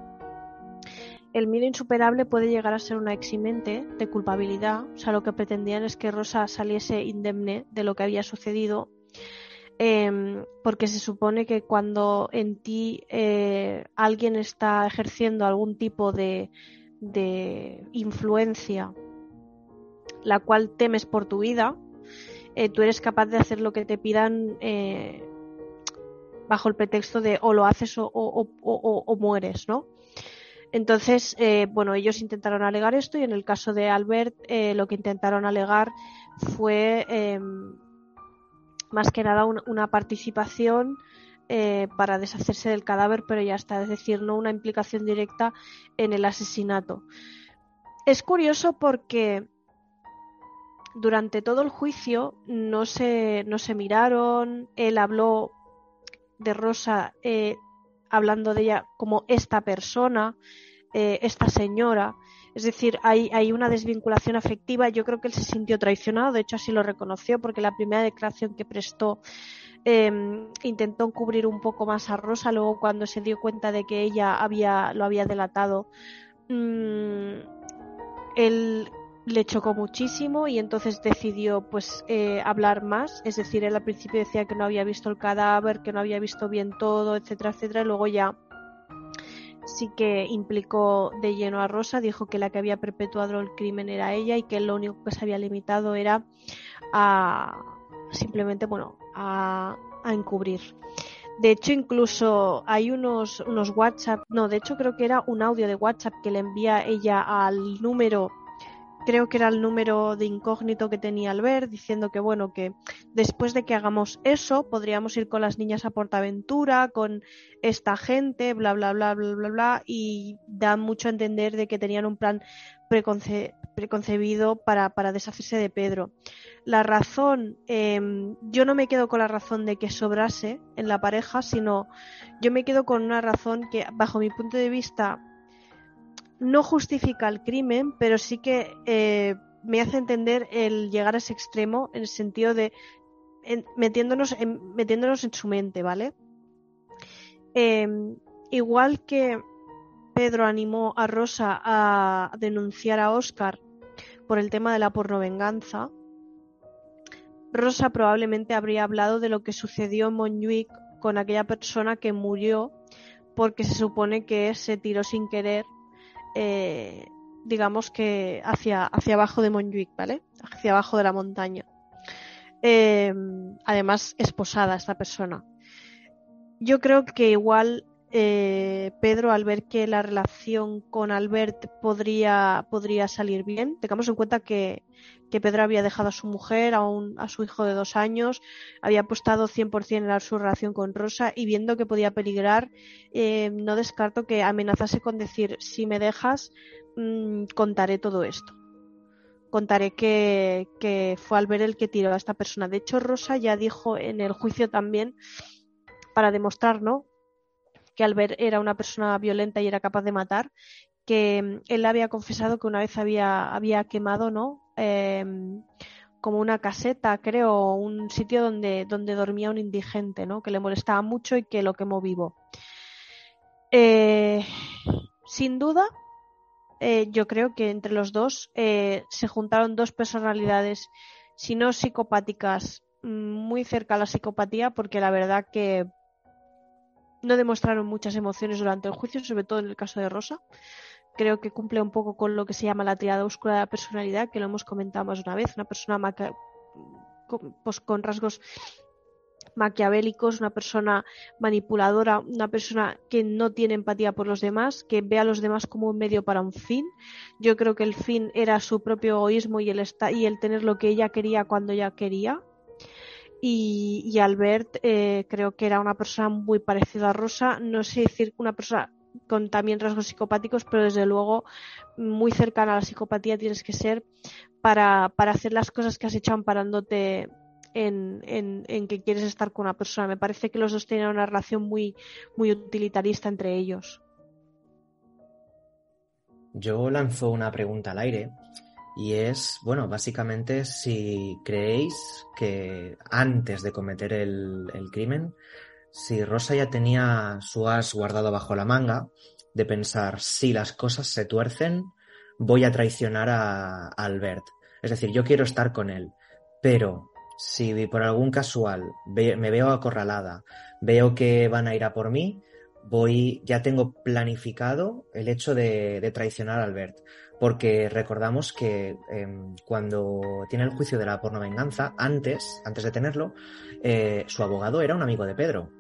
B: el miedo insuperable puede llegar a ser una eximente de culpabilidad, o sea, lo que pretendían es que Rosa saliese indemne de lo que había sucedido, em, porque se supone que cuando en ti eh, alguien está ejerciendo algún tipo de, influencia, la cual temes por tu vida, eh, tú eres capaz de hacer lo que te pidan eh, bajo el pretexto de o lo haces o, o mueres, ¿no? Entonces, eh, bueno, ellos intentaron alegar esto y en el caso de Albert eh, lo que intentaron alegar fue em, más que nada una participación eh, para deshacerse del cadáver, pero ya está, es decir, no una implicación directa en el asesinato. Es curioso porque durante todo el juicio no se, no se miraron, él habló de Rosa hablando de ella como esta persona, eh, esta señora. Es decir, hay, hay, una desvinculación afectiva. Yo creo que él se sintió traicionado, de hecho así lo reconoció, porque la primera declaración que prestó Em, intentó encubrir un poco más a Rosa, luego cuando se dio cuenta de que ella había, lo había delatado, mm, él le chocó muchísimo y entonces decidió pues eh, hablar más, es decir, él al principio decía que no había visto el cadáver, que no había visto bien todo, etcétera, etcétera, y luego ya sí que implicó de lleno a Rosa, dijo que la que había perpetuado el crimen era ella y que lo único que se había limitado era a simplemente, bueno, a, a encubrir. De hecho, incluso hay unos, unos WhatsApp, no, de hecho creo que era un audio de WhatsApp que le envía ella al número creo que era el número de incógnito que tenía Albert, diciendo que bueno, que después de que hagamos eso, podríamos ir con las niñas a Portaventura, con esta gente, bla bla bla bla bla bla, y da mucho a entender de que tenían un plan preconcebido para, para, deshacerse de Pedro. La razón, em, yo no me quedo con la razón de que sobrase en la pareja, sino yo me quedo con una razón que, bajo mi punto de vista, no justifica el crimen, pero sí que eh, me hace entender el llegar a ese extremo en el sentido de metiéndonos, en, metiéndonos en su mente, ¿vale? Em, igual que Pedro animó a Rosa a denunciar a Oscar por el tema de la pornovenganza, Rosa probablemente habría hablado de lo que sucedió en Montjuic con aquella persona que murió porque se supone que se tiró sin querer eh, digamos que hacia, hacia abajo de Montjuic, ¿vale? Hacia abajo de la montaña. Eh, además, esposada esta persona. Yo creo que igual eh, Pedro, al ver que la relación con Albert podría, podría salir bien, tengamos en cuenta que, Pedro había dejado a su mujer, a, a su hijo de dos años, había apostado 100% en su relación con Rosa y viendo que podía peligrar, eh, no descarto que amenazase con decir, si me dejas, mm, contaré todo esto. Contaré que, que fue Albert el que tiró a esta persona. De hecho, Rosa ya dijo en el juicio también, para demostrar, ¿no? Que Albert era una persona violenta y era capaz de matar, que mm, él había confesado que una vez había, había quemado, ¿no? Em, como una caseta, creo, un sitio donde, donde dormía un indigente, ¿no? Que le molestaba mucho y que lo quemó vivo. Eh, sin duda, eh, yo creo que entre los dos eh, se juntaron dos personalidades, si no psicopáticas, mm, muy cerca a la psicopatía, porque la verdad que no demostraron muchas emociones durante el juicio, sobre todo en el caso de Rosa. Creo que cumple un poco con lo que se llama la triada oscura de la personalidad, que lo hemos comentado más una vez. Una persona con, pues, con rasgos maquiavélicos, una persona manipuladora, una persona que no tiene empatía por los demás, que ve a los demás como un medio para un fin. Yo creo que el fin era su propio egoísmo y el, y el tener lo que ella quería cuando ella quería. Y, Albert eh, creo que era una persona muy parecida a Rosa, no sé decir una persona con también rasgos psicopáticos, pero desde luego muy cercana a la psicopatía tienes que ser para, para hacer las cosas que has hecho amparándote en, en, en, que quieres estar con una persona. Me parece que los dos tienen una relación muy, muy utilitarista entre ellos.
C: Yo lanzo una pregunta al aire y es, bueno, básicamente si creéis que antes de cometer el, crimen, si Rosa ya tenía su as guardado bajo la manga, de pensar, si las cosas se tuercen, voy a traicionar a, Albert. Es decir, yo quiero estar con él, pero si por algún casual me veo acorralada, veo que van a ir a por mí, voy, ya tengo planificado el hecho de, de traicionar a Albert porque recordamos que em, cuando tiene el juicio de la pornovenganza, antes, antes de tenerlo, eh, su abogado era un amigo de Pedro.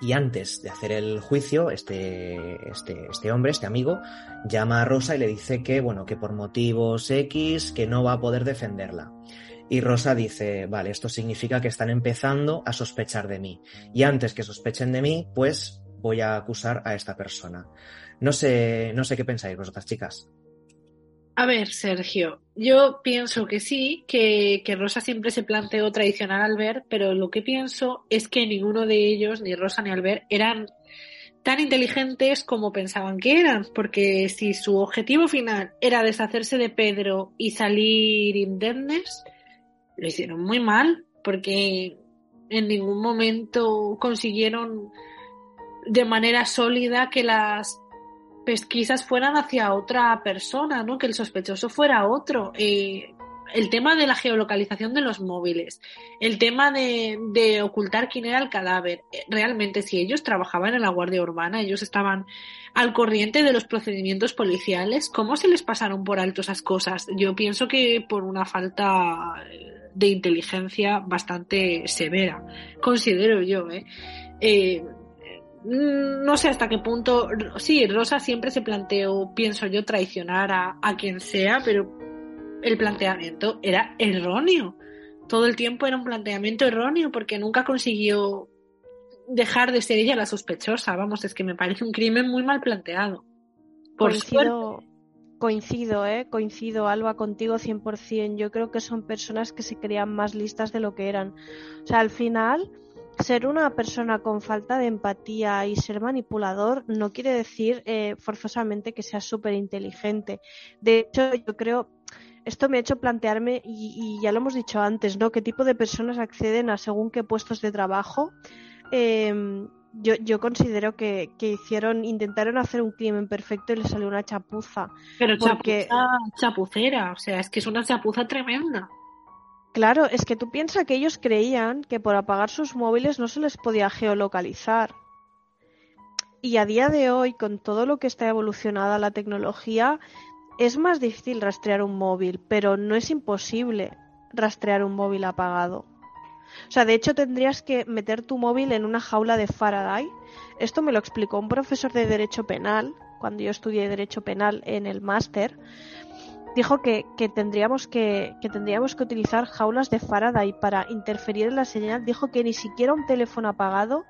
C: Y antes de hacer el juicio, este, este, este hombre, este amigo, llama a Rosa y le dice que, bueno, que por motivos X, que no va a poder defenderla. Y Rosa dice, vale, esto significa que están empezando a sospechar de mí. Y antes que sospechen de mí, pues voy a acusar a esta persona. No sé, no sé qué pensáis vosotras, chicas.
A: A ver, Sergio, yo pienso que sí, que, Rosa siempre se planteó traicionar a Albert, pero lo que pienso es que ninguno de ellos, ni Rosa ni Albert, eran tan inteligentes como pensaban que eran, porque si su objetivo final era deshacerse de Pedro y salir indemnes, lo hicieron muy mal, porque En ningún momento consiguieron de manera sólida que las pesquisas fueran hacia otra persona, ¿no? Que el sospechoso fuera otro. Eh, el tema de la geolocalización de los móviles, el tema de, ocultar quién era el cadáver. Eh, realmente, si ellos trabajaban en la Guardia Urbana, ellos estaban al corriente de los procedimientos policiales, ¿cómo se les pasaron por alto esas cosas? Yo pienso que por una falta de inteligencia bastante severa, considero yo, ¿eh? eh no sé hasta qué punto, sí, Rosa siempre se planteó, pienso yo, traicionar a, a quien sea, pero el planteamiento era erróneo. Todo el tiempo era un planteamiento erróneo porque nunca consiguió dejar de ser ella la sospechosa. Vamos, es que me parece un crimen muy mal planteado.
B: Por coincido, coincido, ¿eh? coincido, Alba, contigo 100%. Yo creo que son personas que se creían más listas de lo que eran. O sea, al final, ser una persona con falta de empatía y ser manipulador no quiere decir eh, forzosamente que seas súper inteligente. De hecho, yo creo, esto me ha hecho plantearme, y, ya lo hemos dicho antes, ¿no? ¿Qué tipo de personas acceden a según qué puestos de trabajo? Em, yo, yo, considero que, que, hicieron, intentaron hacer un crimen perfecto y le salió una chapuza.
A: Pero porque... chapucera, o sea, es que es una chapuza tremenda.
B: Claro, es que tú piensas que ellos creían que por apagar sus móviles no se les podía geolocalizar. Y a día de hoy, con todo lo que está evolucionada la tecnología, es más difícil rastrear un móvil, pero no es imposible rastrear un móvil apagado. O sea, de hecho tendrías que meter tu móvil en una jaula de Faraday. Esto me lo explicó un profesor de Derecho Penal, cuando yo estudié Derecho Penal en el máster. Dijo que, tendríamos que, que tendríamos que utilizar jaulas de Faraday para interferir en la señal. Dijo que ni siquiera un teléfono apagado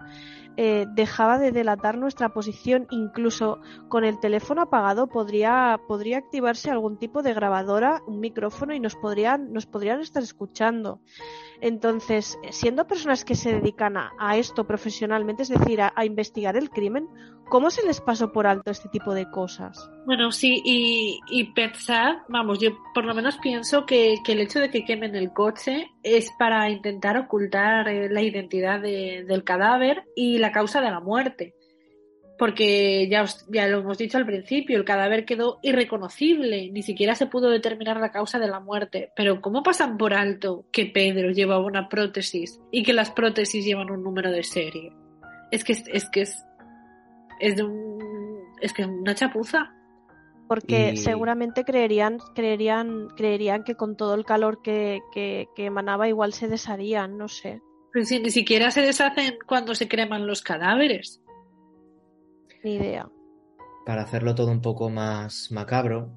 B: eh, dejaba de delatar nuestra posición. Incluso con el teléfono apagado podría, podría activarse algún tipo de grabadora, un micrófono y nos podrían, nos podrían estar escuchando. Entonces, siendo personas que se dedican a, esto profesionalmente, es decir, a, investigar el crimen, ¿cómo se les pasó por alto este tipo de cosas?
A: Bueno, sí, y, y pensar, vamos, yo por lo menos pienso que, el hecho de que quemen el coche es para intentar ocultar eh, la identidad de, del cadáver y la causa de la muerte porque ya, ya lo hemos dicho al principio, el cadáver quedó irreconocible, ni siquiera se pudo determinar la causa de la muerte. Pero ¿cómo pasan por alto que Pedro llevaba una prótesis y que las prótesis llevan un número de serie? Es que es, es que es, es un, es que una chapuza.
B: Porque seguramente creerían, creerían, creerían que con todo el calor que, que, que emanaba igual se desharían, no sé.
A: Pero si ni siquiera se deshacen cuando se creman los cadáveres
B: idea.
C: Para hacerlo todo un poco más macabro,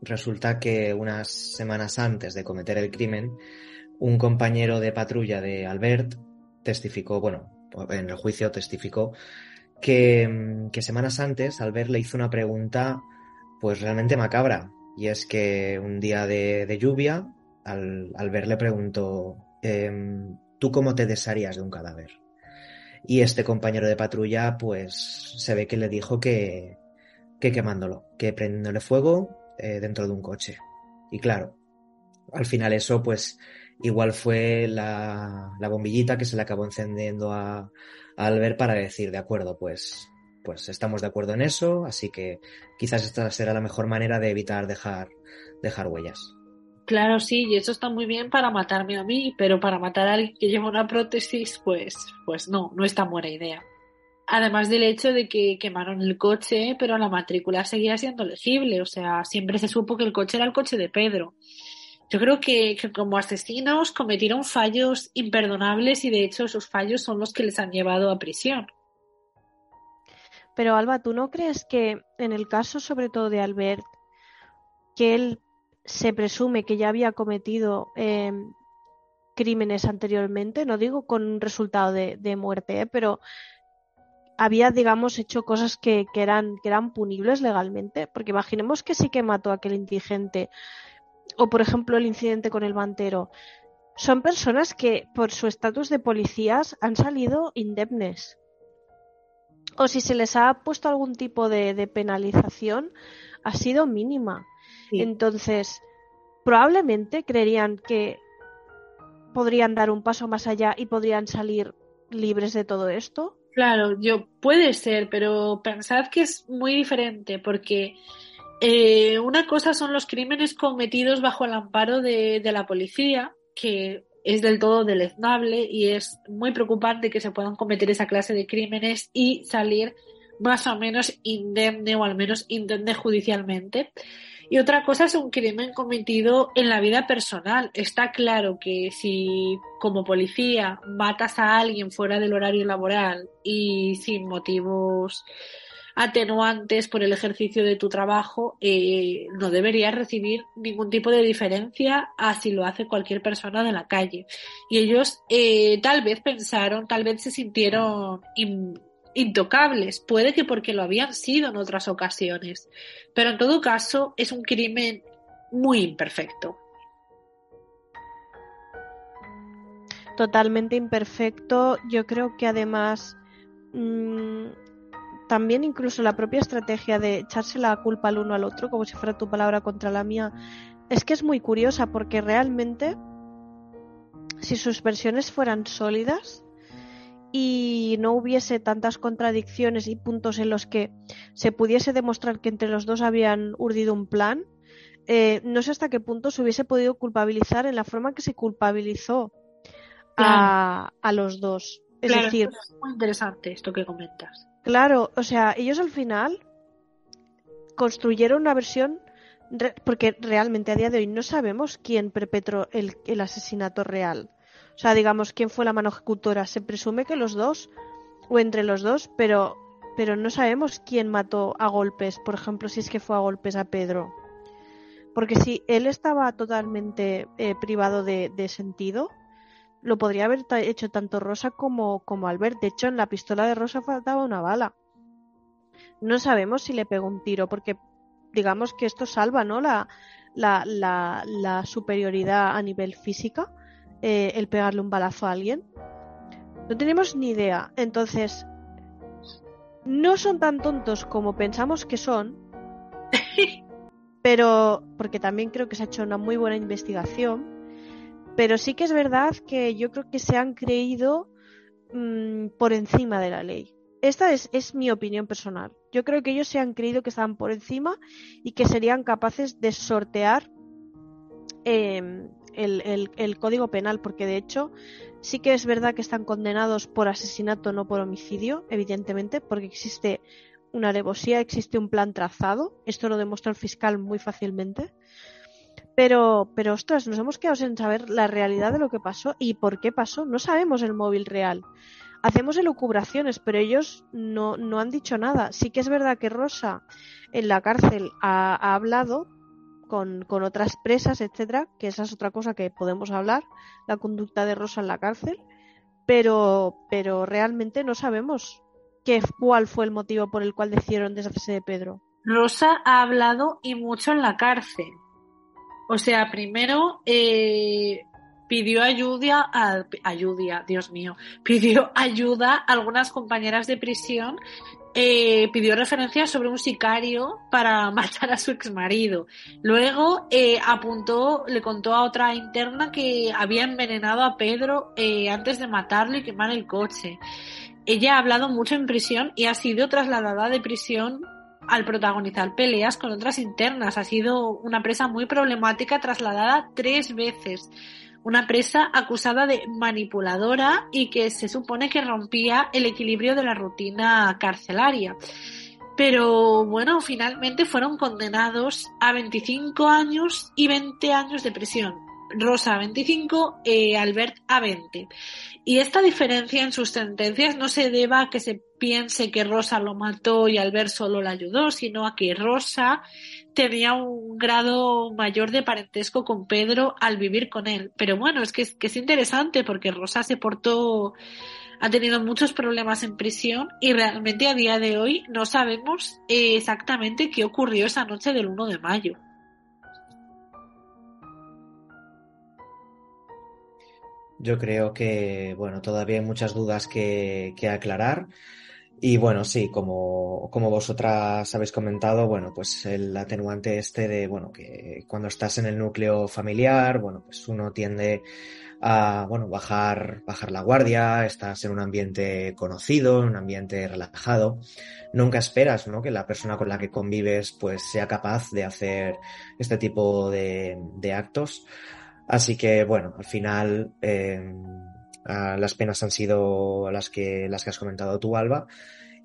C: resulta que unas semanas antes de cometer el crimen, un compañero de patrulla de Albert testificó, bueno, en el juicio testificó que, que semanas antes Albert le hizo una pregunta pues realmente macabra. Y es que un día de, lluvia, al, Albert le preguntó, em, ¿tú cómo te desharías de un cadáver? Y este compañero de patrulla, pues se ve que le dijo que, que quemándolo, que prendiéndole fuego eh, dentro de un coche. Y claro, al final eso, pues igual fue la, la bombillita que se le acabó encendiendo a, a Albert para decir, de acuerdo, pues, pues estamos de acuerdo en eso, así que quizás esta será la mejor manera de evitar dejar, dejar huellas.
A: Claro, sí, y eso está muy bien para matarme a mí, pero para matar a alguien que lleva una prótesis, pues, pues no, no es tan buena idea. Además del hecho de que quemaron el coche, pero la matrícula seguía siendo legible, o sea, siempre se supo que el coche era el coche de Pedro. Yo creo que, que como asesinos cometieron fallos imperdonables y de hecho esos fallos son los que les han llevado a prisión.
B: Pero Alba, ¿tú no crees que en el caso sobre todo de Albert, que él se presume que ya había cometido em, crímenes anteriormente, no digo con un resultado de, muerte, ¿eh? pero había, digamos, hecho cosas que, eran, que eran punibles legalmente, porque imaginemos que sí que mató a aquel indigente, o por ejemplo el incidente con el mantero. Son personas que por su estatus de policías han salido indemnes. O si se les ha puesto algún tipo de penalización, ha sido mínima. Entonces, probablemente creerían que podrían dar un paso más allá y podrían salir libres de todo esto.
A: Claro, yo puede ser, pero pensad que es muy diferente porque eh, una cosa son los crímenes cometidos bajo el amparo de, de la policía, que es del todo deleznable y es muy preocupante que se puedan cometer esa clase de crímenes y salir más o menos indemne o al menos indemne judicialmente. Y otra cosa es un crimen cometido en la vida personal. Está claro que si como policía matas a alguien fuera del horario laboral y sin motivos atenuantes por el ejercicio de tu trabajo, eh, no deberías recibir ningún tipo de diferencia a si lo hace cualquier persona de la calle. Y ellos eh, tal vez pensaron, tal vez se sintieron intocables, puede que porque lo habían sido en otras ocasiones, pero en todo caso es un crimen muy imperfecto.
B: Totalmente imperfecto. Yo creo que además mmm, también incluso la propia estrategia de echarse la culpa al uno al otro, como si fuera tu palabra contra la mía, es que es muy curiosa porque realmente si sus versiones fueran sólidas, y no hubiese tantas contradicciones y puntos en los que se pudiese demostrar que entre los dos habían urdido un plan, eh, no sé hasta qué punto se hubiese podido culpabilizar en la forma que se culpabilizó a, a los dos. Es decir,
A: es muy interesante esto que comentas.
B: Claro, o sea, ellos al final construyeron una versión porque realmente a día de hoy no sabemos quién perpetró el, el asesinato real. O sea, digamos, quién fue la mano ejecutora. Se presume que los dos, o entre los dos, pero, pero no sabemos quién mató a golpes, por ejemplo, si es que fue a golpes a Pedro. Porque si él estaba totalmente eh, privado de, de, sentido, lo podría haber hecho tanto Rosa como, como Albert. De hecho, en la pistola de Rosa faltaba una bala. No sabemos si le pegó un tiro, porque digamos que esto salva, ¿no? La, la, la, la superioridad a nivel física eh, el pegarle un balazo a alguien. No tenemos ni idea. Entonces, no son tan tontos como pensamos que son. pero, porque también creo que se ha hecho una muy buena investigación. Pero sí que es verdad que yo creo que se han creído mmm, por encima de la ley. Esta es, es, mi opinión personal. Yo creo que ellos se han creído que estaban por encima y que serían capaces de sortear eh, el, el, el, código penal, porque de hecho sí que es verdad que están condenados por asesinato, no por homicidio, evidentemente, porque existe una alevosía, existe un plan trazado. Esto lo demuestra el fiscal muy fácilmente. Pero, pero ostras, nos hemos quedado sin saber la realidad de lo que pasó y por qué pasó. No sabemos el móvil real. Hacemos elucubraciones, pero ellos no, no han dicho nada. Sí que es verdad que Rosa en la cárcel ha, ha hablado, con, con, otras presas, etcétera, que esa es otra cosa que podemos hablar, la conducta de Rosa en la cárcel, pero, pero realmente no sabemos qué, cuál fue el motivo por el cual decidieron deshacerse de Pedro.
A: Rosa ha hablado y mucho en la cárcel. O sea, primero eh, pidió ayuda a, ayuda, Dios mío, pidió ayuda a algunas compañeras de prisión eh, pidió referencia sobre un sicario para matar a su exmarido. Luego eh, apuntó, le contó a otra interna que había envenenado a Pedro eh, antes de matarlo y quemar el coche. Ella ha hablado mucho en prisión y ha sido trasladada de prisión al protagonizar peleas con otras internas. Ha sido una presa muy problemática trasladada tres veces una presa acusada de manipuladora y que se supone que rompía el equilibrio de la rutina carcelaria. Pero bueno, finalmente fueron condenados a 25 años y 20 años de prisión. Rosa a 25, eh, Albert a 20. Y esta diferencia en sus sentencias no se deba a que se piense que Rosa lo mató y Albert solo la ayudó, sino a que Rosa tenía un grado mayor de parentesco con Pedro al vivir con él. Pero bueno, es que, es que es interesante porque Rosa se portó, ha tenido muchos problemas en prisión y realmente a día de hoy no sabemos exactamente qué ocurrió esa noche del 1 de mayo.
C: Yo creo que, bueno, todavía hay muchas dudas que, que aclarar. Y bueno, sí, como, como vosotras habéis comentado, bueno, pues el atenuante este de, bueno, que cuando estás en el núcleo familiar, bueno, pues uno tiende a, bueno, bajar, bajar la guardia, estás en un ambiente conocido, en un ambiente relajado. Nunca esperas, ¿no? Que la persona con la que convives, pues, sea capaz de hacer este tipo de, de actos. Así que, bueno, al final, eh, las penas han sido las que, las que has comentado tú, Alba.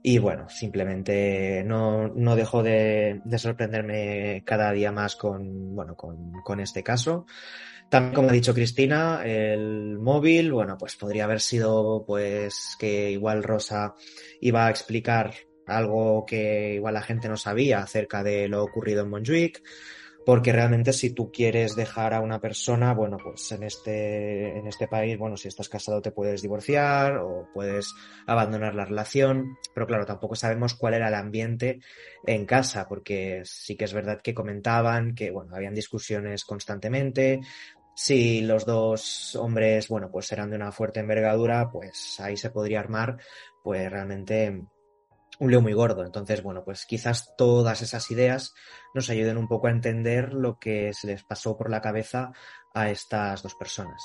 C: Y bueno, simplemente no, no dejo de, de, sorprenderme cada día más con, bueno, con, con este caso. También, como ha dicho Cristina, el móvil, bueno, pues podría haber sido, pues, que igual Rosa iba a explicar algo que igual la gente no sabía acerca de lo ocurrido en Montjuic porque realmente si tú quieres dejar a una persona, bueno, pues en este, en este país, bueno, si estás casado te puedes divorciar o puedes abandonar la relación, pero claro, tampoco sabemos cuál era el ambiente en casa, porque sí que es verdad que comentaban que, bueno, habían discusiones constantemente, si los dos hombres, bueno, pues eran de una fuerte envergadura, pues ahí se podría armar, pues realmente un lío muy gordo. Entonces, bueno, pues quizás todas esas ideas nos ayuden un poco a entender lo que se les pasó por la cabeza a estas dos personas.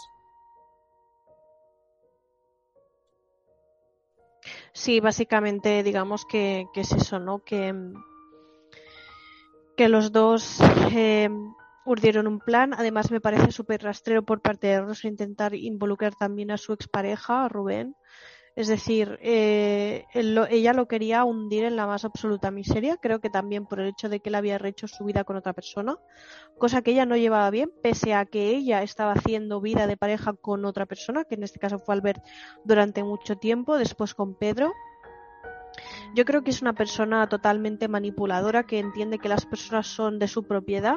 B: Sí, básicamente digamos que, es eso, ¿no? Que, que los dos eh, urdieron un plan. Además me parece súper rastrero por parte de Rosa intentar involucrar también a su expareja, a Rubén, es decir, eh, ella lo quería hundir en la más absoluta miseria, creo que también por el hecho de que él había rehecho su vida con otra persona, cosa que ella no llevaba bien, pese a que ella estaba haciendo vida de pareja con otra persona, que en este caso fue Albert durante mucho tiempo, después con Pedro. Yo creo que es una persona totalmente manipuladora que entiende que las personas son de su propiedad,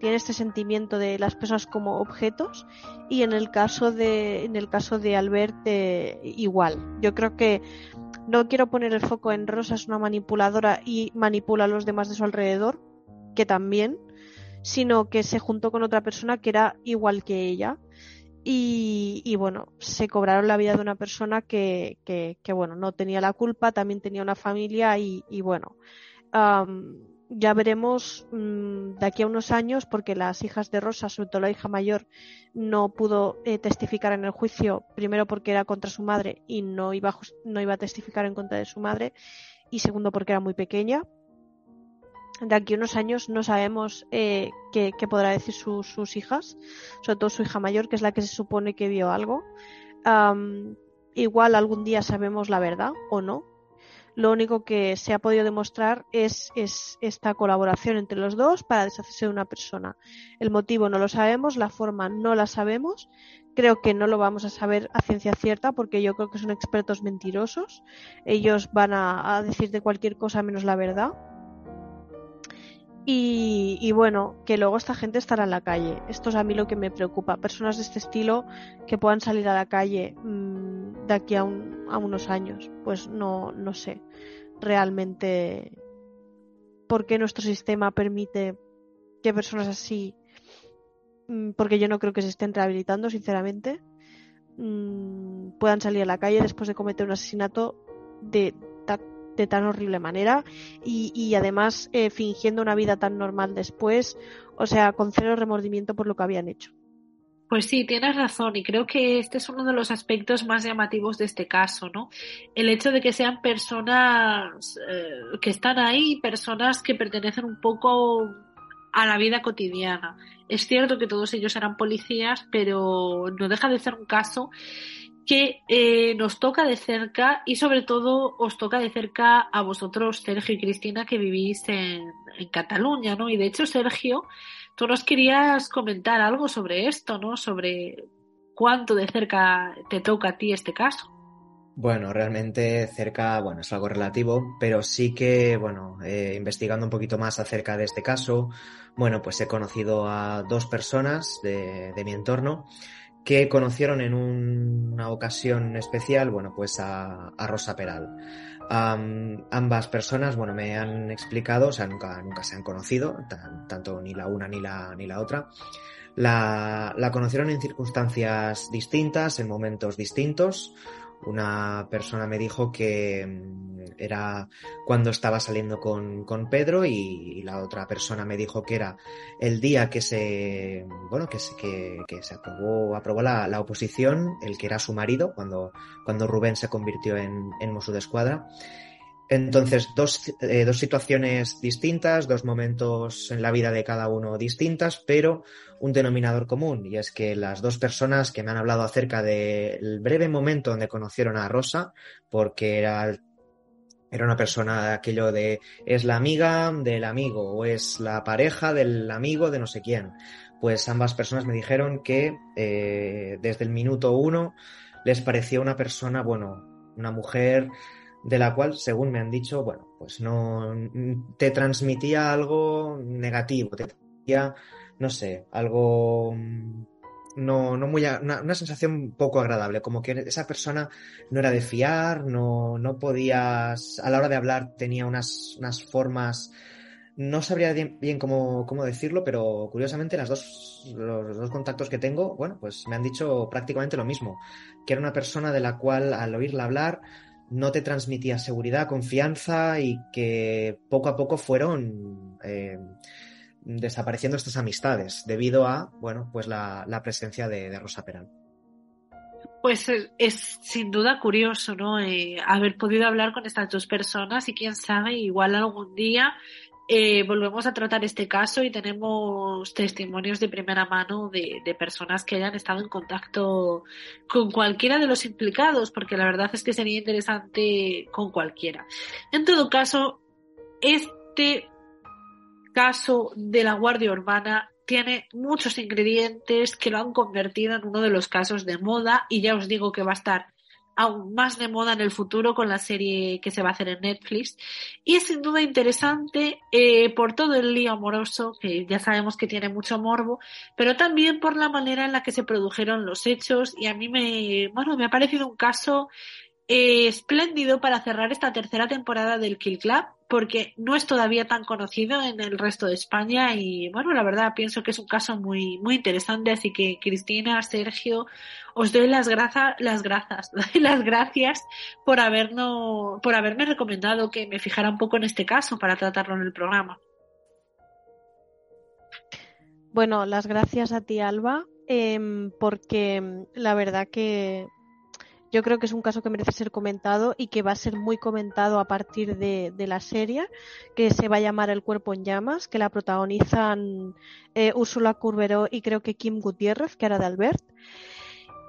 B: tiene este sentimiento de las personas como objetos y en el caso de en el caso de Albert eh, igual. Yo creo que no quiero poner el foco en Rosa es una manipuladora y manipula a los demás de su alrededor, que también, sino que se juntó con otra persona que era igual que ella y, bueno, se cobraron la vida de una persona que, que, bueno, no tenía la culpa, también tenía una familia y, bueno, ya veremos mm, de aquí a unos años, porque las hijas de Rosa, sobre todo la hija mayor, no pudo eh, testificar en el juicio, primero porque era contra su madre y no iba, no iba a testificar en contra de su madre, y segundo porque era muy pequeña de aquí a unos años no sabemos eh, qué, podrá decir sus hijas, sobre todo su hija mayor, que es la que se supone que vio algo. igual algún día sabemos la verdad o no. Lo único que se ha podido demostrar es, es, esta colaboración entre los dos para deshacerse de una persona. El motivo no lo sabemos, la forma no la sabemos. Creo que no lo vamos a saber a ciencia cierta porque yo creo que son expertos mentirosos. Ellos van a, a decir de cualquier cosa menos la verdad y, bueno, que luego esta gente estará en la calle. Esto es a mí lo que me preocupa. Personas de este estilo que puedan salir a la calle mmm, de aquí a, un, a, unos años. Pues no, no sé realmente por qué nuestro sistema permite que personas así, mmm, porque yo no creo que se estén rehabilitando, sinceramente, mmm, puedan salir a la calle después de cometer un asesinato de de tan horrible manera y, además eh, fingiendo una vida tan normal después, o sea, con cero remordimiento por lo que habían hecho.
A: Pues sí, tienes razón y creo que este es uno de los aspectos más llamativos de este caso, ¿no? El hecho de que sean personas eh, que están ahí, personas que pertenecen un poco a la vida cotidiana. Es cierto que todos ellos eran policías, pero no deja de ser un caso que eh, nos toca de cerca y sobre todo os toca de cerca a vosotros, Sergio y Cristina, que vivís en, Cataluña, ¿no? Y de hecho, Sergio, tú nos querías comentar algo sobre esto, ¿no? Sobre cuánto de cerca te toca a ti este caso.
C: Bueno, realmente cerca, bueno, es algo relativo, pero sí que, bueno, eh, investigando un poquito más acerca de este caso, bueno, pues he conocido a dos personas de mi entorno que conocieron en una ocasión especial, bueno, pues a, Rosa Peral. ambas personas, bueno, me han explicado, o sea, nunca, nunca se han conocido, tanto ni la una ni la, ni la otra. La, la, conocieron en circunstancias distintas, en momentos distintos. Una persona me dijo que mm, era cuando estaba saliendo con, con Pedro y, la otra persona me dijo que era el día que se, bueno, que se, que, se aprobó, aprobó la, la, oposición, el que era su marido, cuando, cuando Rubén se convirtió en, en Mosu de Escuadra. Entonces, dos, eh, dos, situaciones distintas, dos momentos en la vida de cada uno distintas, pero un denominador común, y es que las dos personas que me han hablado acerca del breve momento donde conocieron a Rosa, porque era, era una persona aquello de es la amiga del amigo o es la pareja del amigo de no sé quién, pues ambas personas me dijeron que eh, desde el minuto uno les parecía una persona, bueno, una mujer de la cual, según me han dicho, bueno, pues no te transmitía algo negativo, te transmitía, no sé, algo no, no muy una, sensación poco agradable, como que esa persona no era de fiar, no, no podías, a la hora de hablar tenía unas, unas formas, no sabría bien, cómo, cómo, decirlo, pero curiosamente las dos, los dos contactos que tengo, bueno, pues me han dicho prácticamente lo mismo, que era una persona de la cual al oírla hablar, no te transmitía seguridad, confianza y que poco a poco fueron eh, desapareciendo estas amistades debido a, bueno, pues la, presencia de, Rosa Peral.
A: Pues es, sin duda curioso, ¿no? Eh, haber podido hablar con estas dos personas y quién sabe, igual algún día eh, volvemos a tratar este caso y tenemos testimonios de primera mano de, de, personas que hayan estado en contacto con cualquiera de los implicados, porque la verdad es que sería interesante con cualquiera. En todo caso, este caso de la Guardia Urbana tiene muchos ingredientes que lo han convertido en uno de los casos de moda y ya os digo que va a estar aún más de moda en el futuro con la serie que se va a hacer en Netflix. Y es sin duda interesante eh, por todo el lío amoroso, que ya sabemos que tiene mucho morbo, pero también por la manera en la que se produjeron los hechos. Y a mí me, bueno, me ha parecido un caso eh, espléndido para cerrar esta tercera temporada del Kill Club porque no es todavía tan conocido en el resto de España y bueno, la verdad pienso que es un caso muy muy interesante, así que Cristina, Sergio, os doy las grazas, las grazas, las gracias por habernos por haberme recomendado que me fijara un poco en este caso para tratarlo en el programa.
B: Bueno, las gracias a ti, Alba, eh, porque la verdad que yo creo que es un caso que merece ser comentado y que va a ser muy comentado a partir de, la serie, que se va a llamar El cuerpo en llamas, que la protagonizan eh, Úrsula Curberó y creo que Kim Gutiérrez, que era de Albert.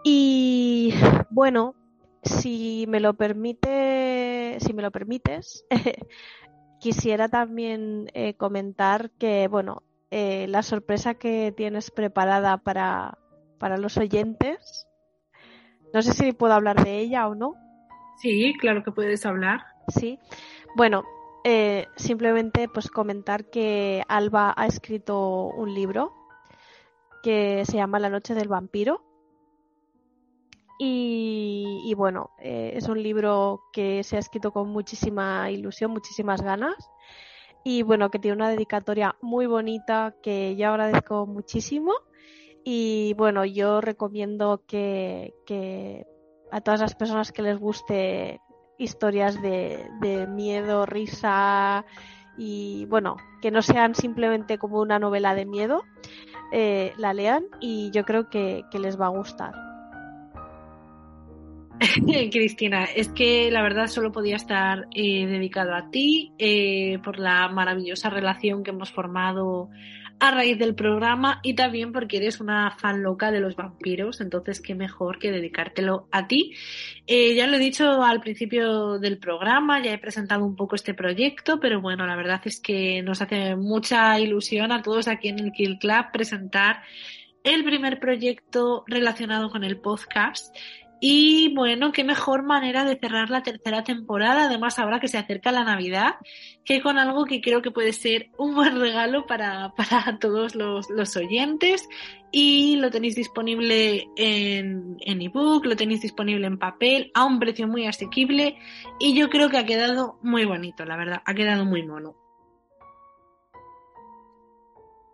B: Y bueno, si me lo permite, si me lo permites, quisiera también eh, comentar que, bueno, eh, la sorpresa que tienes preparada para, para los oyentes no sé si puedo hablar de ella o no.
A: Sí, claro que puedes hablar.
B: Sí. Bueno, eh, simplemente pues comentar que Alba ha escrito un libro que se llama La noche del vampiro. Y, bueno, eh, es un libro que se ha escrito con muchísima ilusión, muchísimas ganas. Y bueno, que tiene una dedicatoria muy bonita que yo agradezco muchísimo. Y bueno, yo recomiendo que, que a todas las personas que les guste historias de, de, miedo, risa y bueno, que no sean simplemente como una novela de miedo, eh, la lean y yo creo que, les va a gustar.
A: Cristina, es que la verdad solo podía estar eh, dedicado a ti eh, por la maravillosa relación que hemos formado a raíz del programa y también porque eres una fan loca de los vampiros, entonces qué mejor que dedicártelo a ti. Eh, ya lo he dicho al principio del programa, ya he presentado un poco este proyecto, pero bueno, la verdad es que nos hace mucha ilusión a todos aquí en el Kill Club presentar el primer proyecto relacionado con el podcast y bueno, qué mejor manera de cerrar la tercera temporada, además ahora que se acerca la Navidad, que con algo que creo que puede ser un buen regalo para, para todos los, los oyentes. Y lo tenéis disponible en, en ebook, lo tenéis disponible en papel, a un precio muy asequible. Y yo creo que ha quedado muy bonito, la verdad, ha quedado muy mono.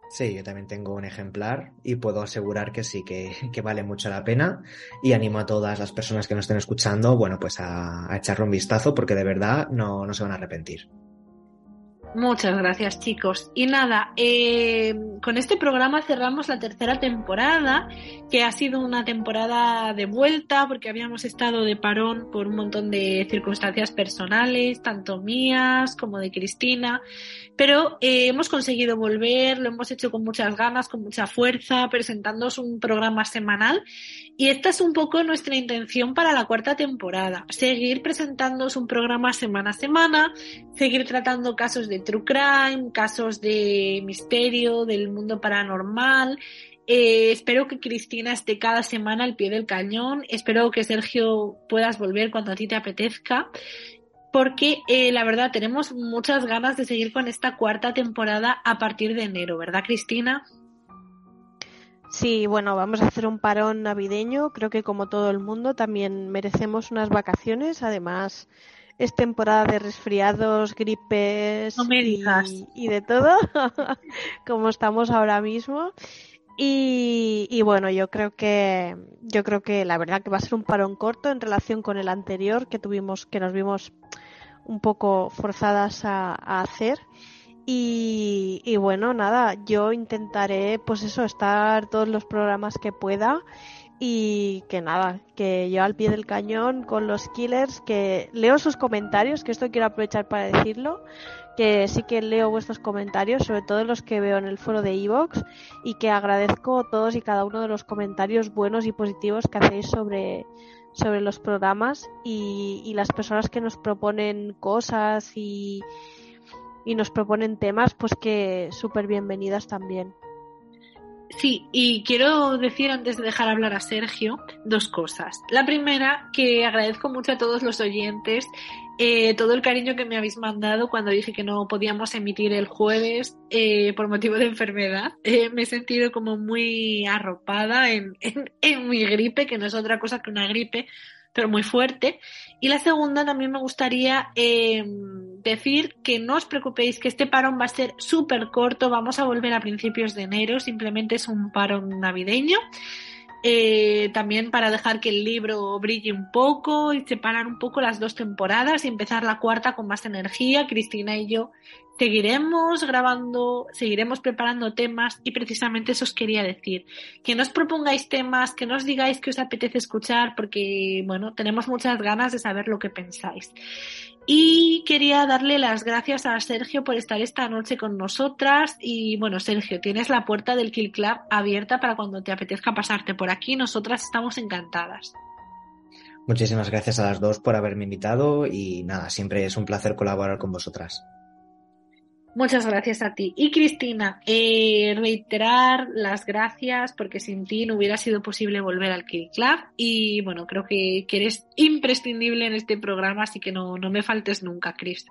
C: Sí, yo también tengo un ejemplar y puedo asegurar que sí, que, que, vale mucho la pena y animo a todas las personas que nos estén escuchando, bueno, pues a, a echarle un vistazo porque de verdad no, no se van a arrepentir.
A: Muchas gracias chicos. Y nada, eh, con este programa cerramos la tercera temporada, que ha sido una temporada de vuelta porque habíamos estado de parón por un montón de circunstancias personales, tanto mías como de Cristina, pero eh, hemos conseguido volver, lo hemos hecho con muchas ganas, con mucha fuerza, presentándoos un programa semanal y esta es un poco nuestra intención para la cuarta temporada, seguir presentándoos un programa semana a semana, seguir tratando casos de true crime, casos de misterio, del mundo paranormal. Eh, espero que Cristina esté cada semana al pie del cañón. Espero que Sergio puedas volver cuando a ti te apetezca. Porque eh, la verdad tenemos muchas ganas de seguir con esta cuarta temporada a partir de enero, ¿verdad, Cristina?
B: Sí, bueno, vamos a hacer un parón navideño. Creo que como todo el mundo también merecemos unas vacaciones. Además, es temporada de resfriados, gripes y, de todo, como estamos ahora mismo. Y, bueno, yo creo que yo creo que la verdad que va a ser un parón corto en relación con el anterior que tuvimos, que nos vimos un poco forzadas a, hacer. Y, bueno, nada, yo intentaré, pues eso, estar todos los programas que pueda y que nada, que yo al pie del cañón con los killers, que leo sus comentarios, que esto quiero aprovechar para decirlo, que sí que leo vuestros comentarios, sobre todo los que veo en el foro de Evox, y que agradezco todos y cada uno de los comentarios buenos y positivos que hacéis sobre, sobre los programas y, y las personas que nos proponen cosas y, y nos proponen temas, pues que súper bienvenidas también.
A: Sí, y quiero decir antes de dejar hablar a Sergio dos cosas. La primera, que agradezco mucho a todos los oyentes eh, todo el cariño que me habéis mandado cuando dije que no podíamos emitir el jueves eh, por motivo de enfermedad. Eh, me he sentido como muy arropada en, en, en mi gripe, que no es otra cosa que una gripe, pero muy fuerte. Y la segunda también me gustaría eh, decir que no os preocupéis que este parón va a ser súper corto, vamos a volver a principios de enero, simplemente es un parón navideño. Eh, también para dejar que el libro brille un poco y separar un poco las dos temporadas y empezar la cuarta con más energía. Cristina y yo seguiremos grabando, seguiremos preparando temas y precisamente eso os quería decir. Que no os propongáis temas, que no os digáis que os apetece escuchar porque, bueno, tenemos muchas ganas de saber lo que pensáis. Y quería darle las gracias a Sergio por estar esta noche con nosotras. Y bueno, Sergio, tienes la puerta del Kill Club abierta para cuando te apetezca pasarte por aquí. Nosotras estamos encantadas.
C: Muchísimas gracias a las dos por haberme invitado y nada, siempre es un placer colaborar con vosotras.
A: Muchas gracias a ti. Y Cristina, eh, reiterar las gracias porque sin ti no hubiera sido posible volver al Kill Club y bueno, creo que, que eres imprescindible en este programa, así que no, no me faltes nunca, Cris.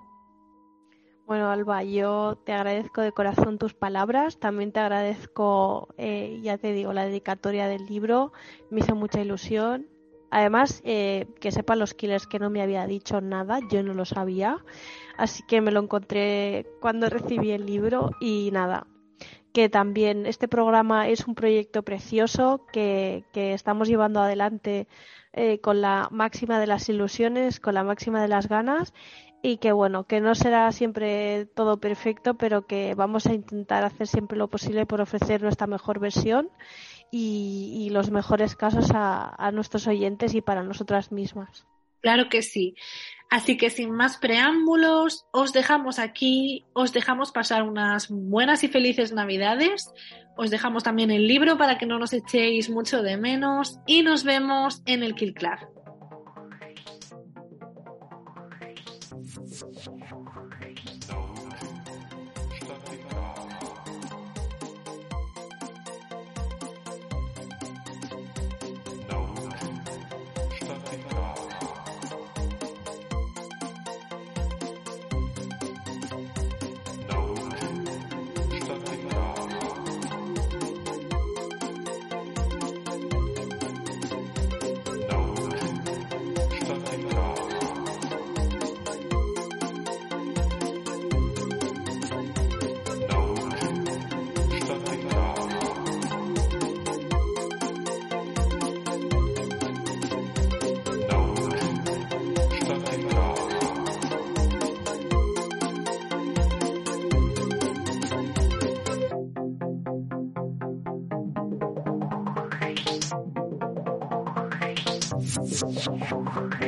B: Bueno, Alba, yo te agradezco de corazón tus palabras, también te agradezco, eh, ya te digo, la dedicatoria del libro, me hizo mucha ilusión. Además, eh, que sepan los killers que no me había dicho nada, yo no lo sabía. Así que me lo encontré cuando recibí el libro y nada, que también este programa es un proyecto precioso que, que estamos llevando adelante eh, con la máxima de las ilusiones, con la máxima de las ganas. Y que bueno, que no será siempre todo perfecto, pero que vamos a intentar hacer siempre lo posible por ofrecer nuestra mejor versión y, los mejores casos a, nuestros oyentes y para nosotras mismas.
A: Claro que sí. Así que sin más preámbulos, os dejamos aquí, os dejamos pasar unas buenas y felices navidades, os dejamos también el libro para que no nos echéis mucho de menos y nos vemos en el Kill.
D: Thank you.